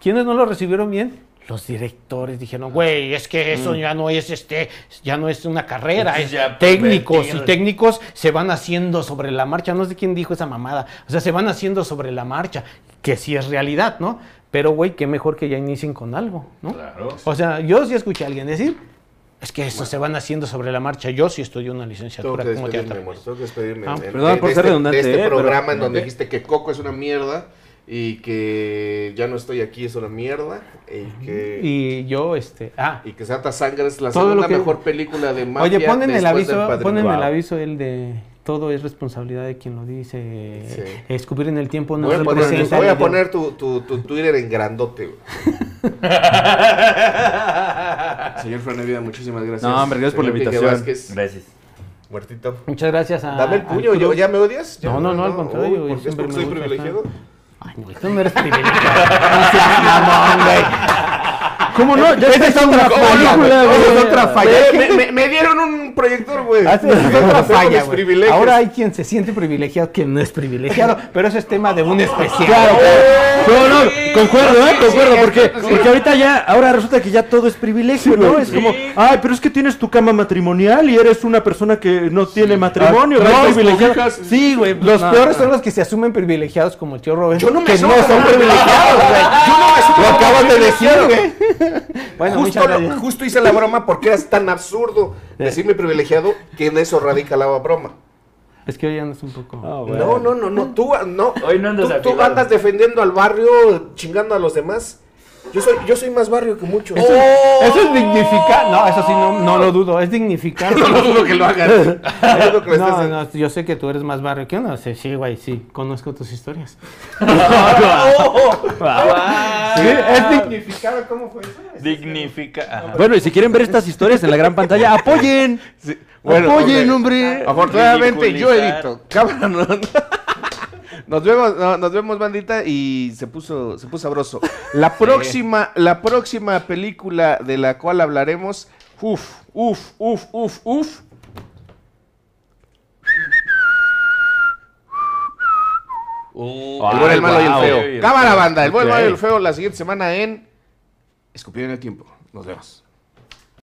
[SPEAKER 4] ¿Quiénes no lo recibieron bien? Los directores dijeron, güey, es que eso ya no es este, ya no es una carrera, es
[SPEAKER 3] Ya
[SPEAKER 4] técnicos y técnicos se van haciendo sobre la marcha. No sé quién dijo esa mamada. O sea, se van haciendo sobre la marcha, que sí es realidad, ¿no? Pero, güey, qué mejor que ya inicien con algo, ¿no?
[SPEAKER 3] Claro.
[SPEAKER 4] O sea, yo sí escuché a alguien decir, es que eso se van haciendo sobre la marcha. Yo sí estudié una licenciatura como teatro.
[SPEAKER 1] tengo que despedirme.
[SPEAKER 4] Ah,
[SPEAKER 1] en-
[SPEAKER 2] perdón por
[SPEAKER 1] de
[SPEAKER 2] ser
[SPEAKER 1] este-
[SPEAKER 2] redundante,
[SPEAKER 1] De este
[SPEAKER 2] eh, pero-
[SPEAKER 1] programa en donde dijiste que Coco es una mierda y que ya no estoy aquí es una mierda y que...
[SPEAKER 4] Y yo, este, ah,
[SPEAKER 1] Y que Santa Sangre es la segunda
[SPEAKER 4] que-
[SPEAKER 1] mejor película de mafia
[SPEAKER 4] Oye, ponen el aviso, ponen el aviso el de todo es responsabilidad de quien lo dice.
[SPEAKER 1] Sí.
[SPEAKER 4] Escupir en el tiempo no
[SPEAKER 1] Voy a poner, voy a poner tu, tu, tu Twitter en grandote. güey. Señor Franevida, muchísimas gracias.
[SPEAKER 2] No, hombre, gracias por la invitación.
[SPEAKER 3] Gracias.
[SPEAKER 1] Muertito.
[SPEAKER 4] Muchas gracias a.
[SPEAKER 1] Dame el puño. ¿yo- ¿ya me odias? ¿Ya
[SPEAKER 4] No, no, no, al contrario,
[SPEAKER 1] Uy,
[SPEAKER 4] yo
[SPEAKER 1] ¿Por qué?
[SPEAKER 4] siempre
[SPEAKER 1] ¿Porque soy privilegiado?
[SPEAKER 4] No, tú no eres privilegiado. No seas mamón, güey.
[SPEAKER 2] ¿Cómo no? Ya
[SPEAKER 4] Esa
[SPEAKER 2] está
[SPEAKER 4] es otra
[SPEAKER 2] película,
[SPEAKER 4] es otra falla.
[SPEAKER 1] Me, me- me dieron un proyector, güey.
[SPEAKER 4] Ah, esa es otra falla. Ahora hay quien se siente privilegiado, quien no es privilegiado, pero eso es tema de un especial.
[SPEAKER 2] Claro, claro. No, no, concuerdo, ¿eh? Concuerdo, porque, ahorita ya, ahora resulta que ya todo es privilegio, ¿no? Es como, ay, pero es que tienes tu cama matrimonial y eres una persona que no tiene matrimonio,
[SPEAKER 1] Ah,
[SPEAKER 2] no privilegiada.
[SPEAKER 1] cobijas.
[SPEAKER 2] Sí, güey.
[SPEAKER 4] Los
[SPEAKER 2] no,
[SPEAKER 4] peores
[SPEAKER 2] no.
[SPEAKER 4] son los que se asumen privilegiados como el tío Robert.
[SPEAKER 1] Yo no me
[SPEAKER 4] que no son privilegiados, güey.
[SPEAKER 1] Yo no me asumo
[SPEAKER 4] Lo acabas de decir, güey. Bueno,
[SPEAKER 1] justo, lo- justo hice la broma porque era tan absurdo decirme privilegiado que en eso radica la broma.
[SPEAKER 4] Es que hoy andas un poco.
[SPEAKER 2] Ah, bueno.
[SPEAKER 1] No, no, no, no, tú no.
[SPEAKER 3] Hoy no andas
[SPEAKER 1] tú, tú andas defendiendo al barrio, chingando a los demás. Yo soy, yo soy más barrio que muchos.
[SPEAKER 4] Eso, eso es dignificar. No, eso sí, no, no lo dudo. Es dignificar.
[SPEAKER 1] No dudo que lo hagan. No dudo que lo
[SPEAKER 4] No, no, yo sé que tú eres más barrio que uno. Sí, sí, güey, sí. Conozco tus historias.
[SPEAKER 3] Guau.
[SPEAKER 4] Sí, es dignificar. ¿Cómo fue eso?
[SPEAKER 3] Dignifica. Ajá.
[SPEAKER 2] Bueno, y si quieren ver estas historias en la gran pantalla, apoyen.
[SPEAKER 1] Bueno,
[SPEAKER 2] apoyen, hombre.
[SPEAKER 1] Afortunadamente yo edito. Cámara, no- Nos vemos, no, nos vemos, bandita, y se puso, se puso sabroso. La próxima, la próxima película de la cual hablaremos, uf, uf, uf, uf, uf.
[SPEAKER 3] Uh,
[SPEAKER 1] El bueno, el malo y el
[SPEAKER 2] wow.
[SPEAKER 1] feo. Cámara, banda, el
[SPEAKER 2] Ok.
[SPEAKER 1] malo y el feo la siguiente semana en Escupido en el tiempo. Nos vemos.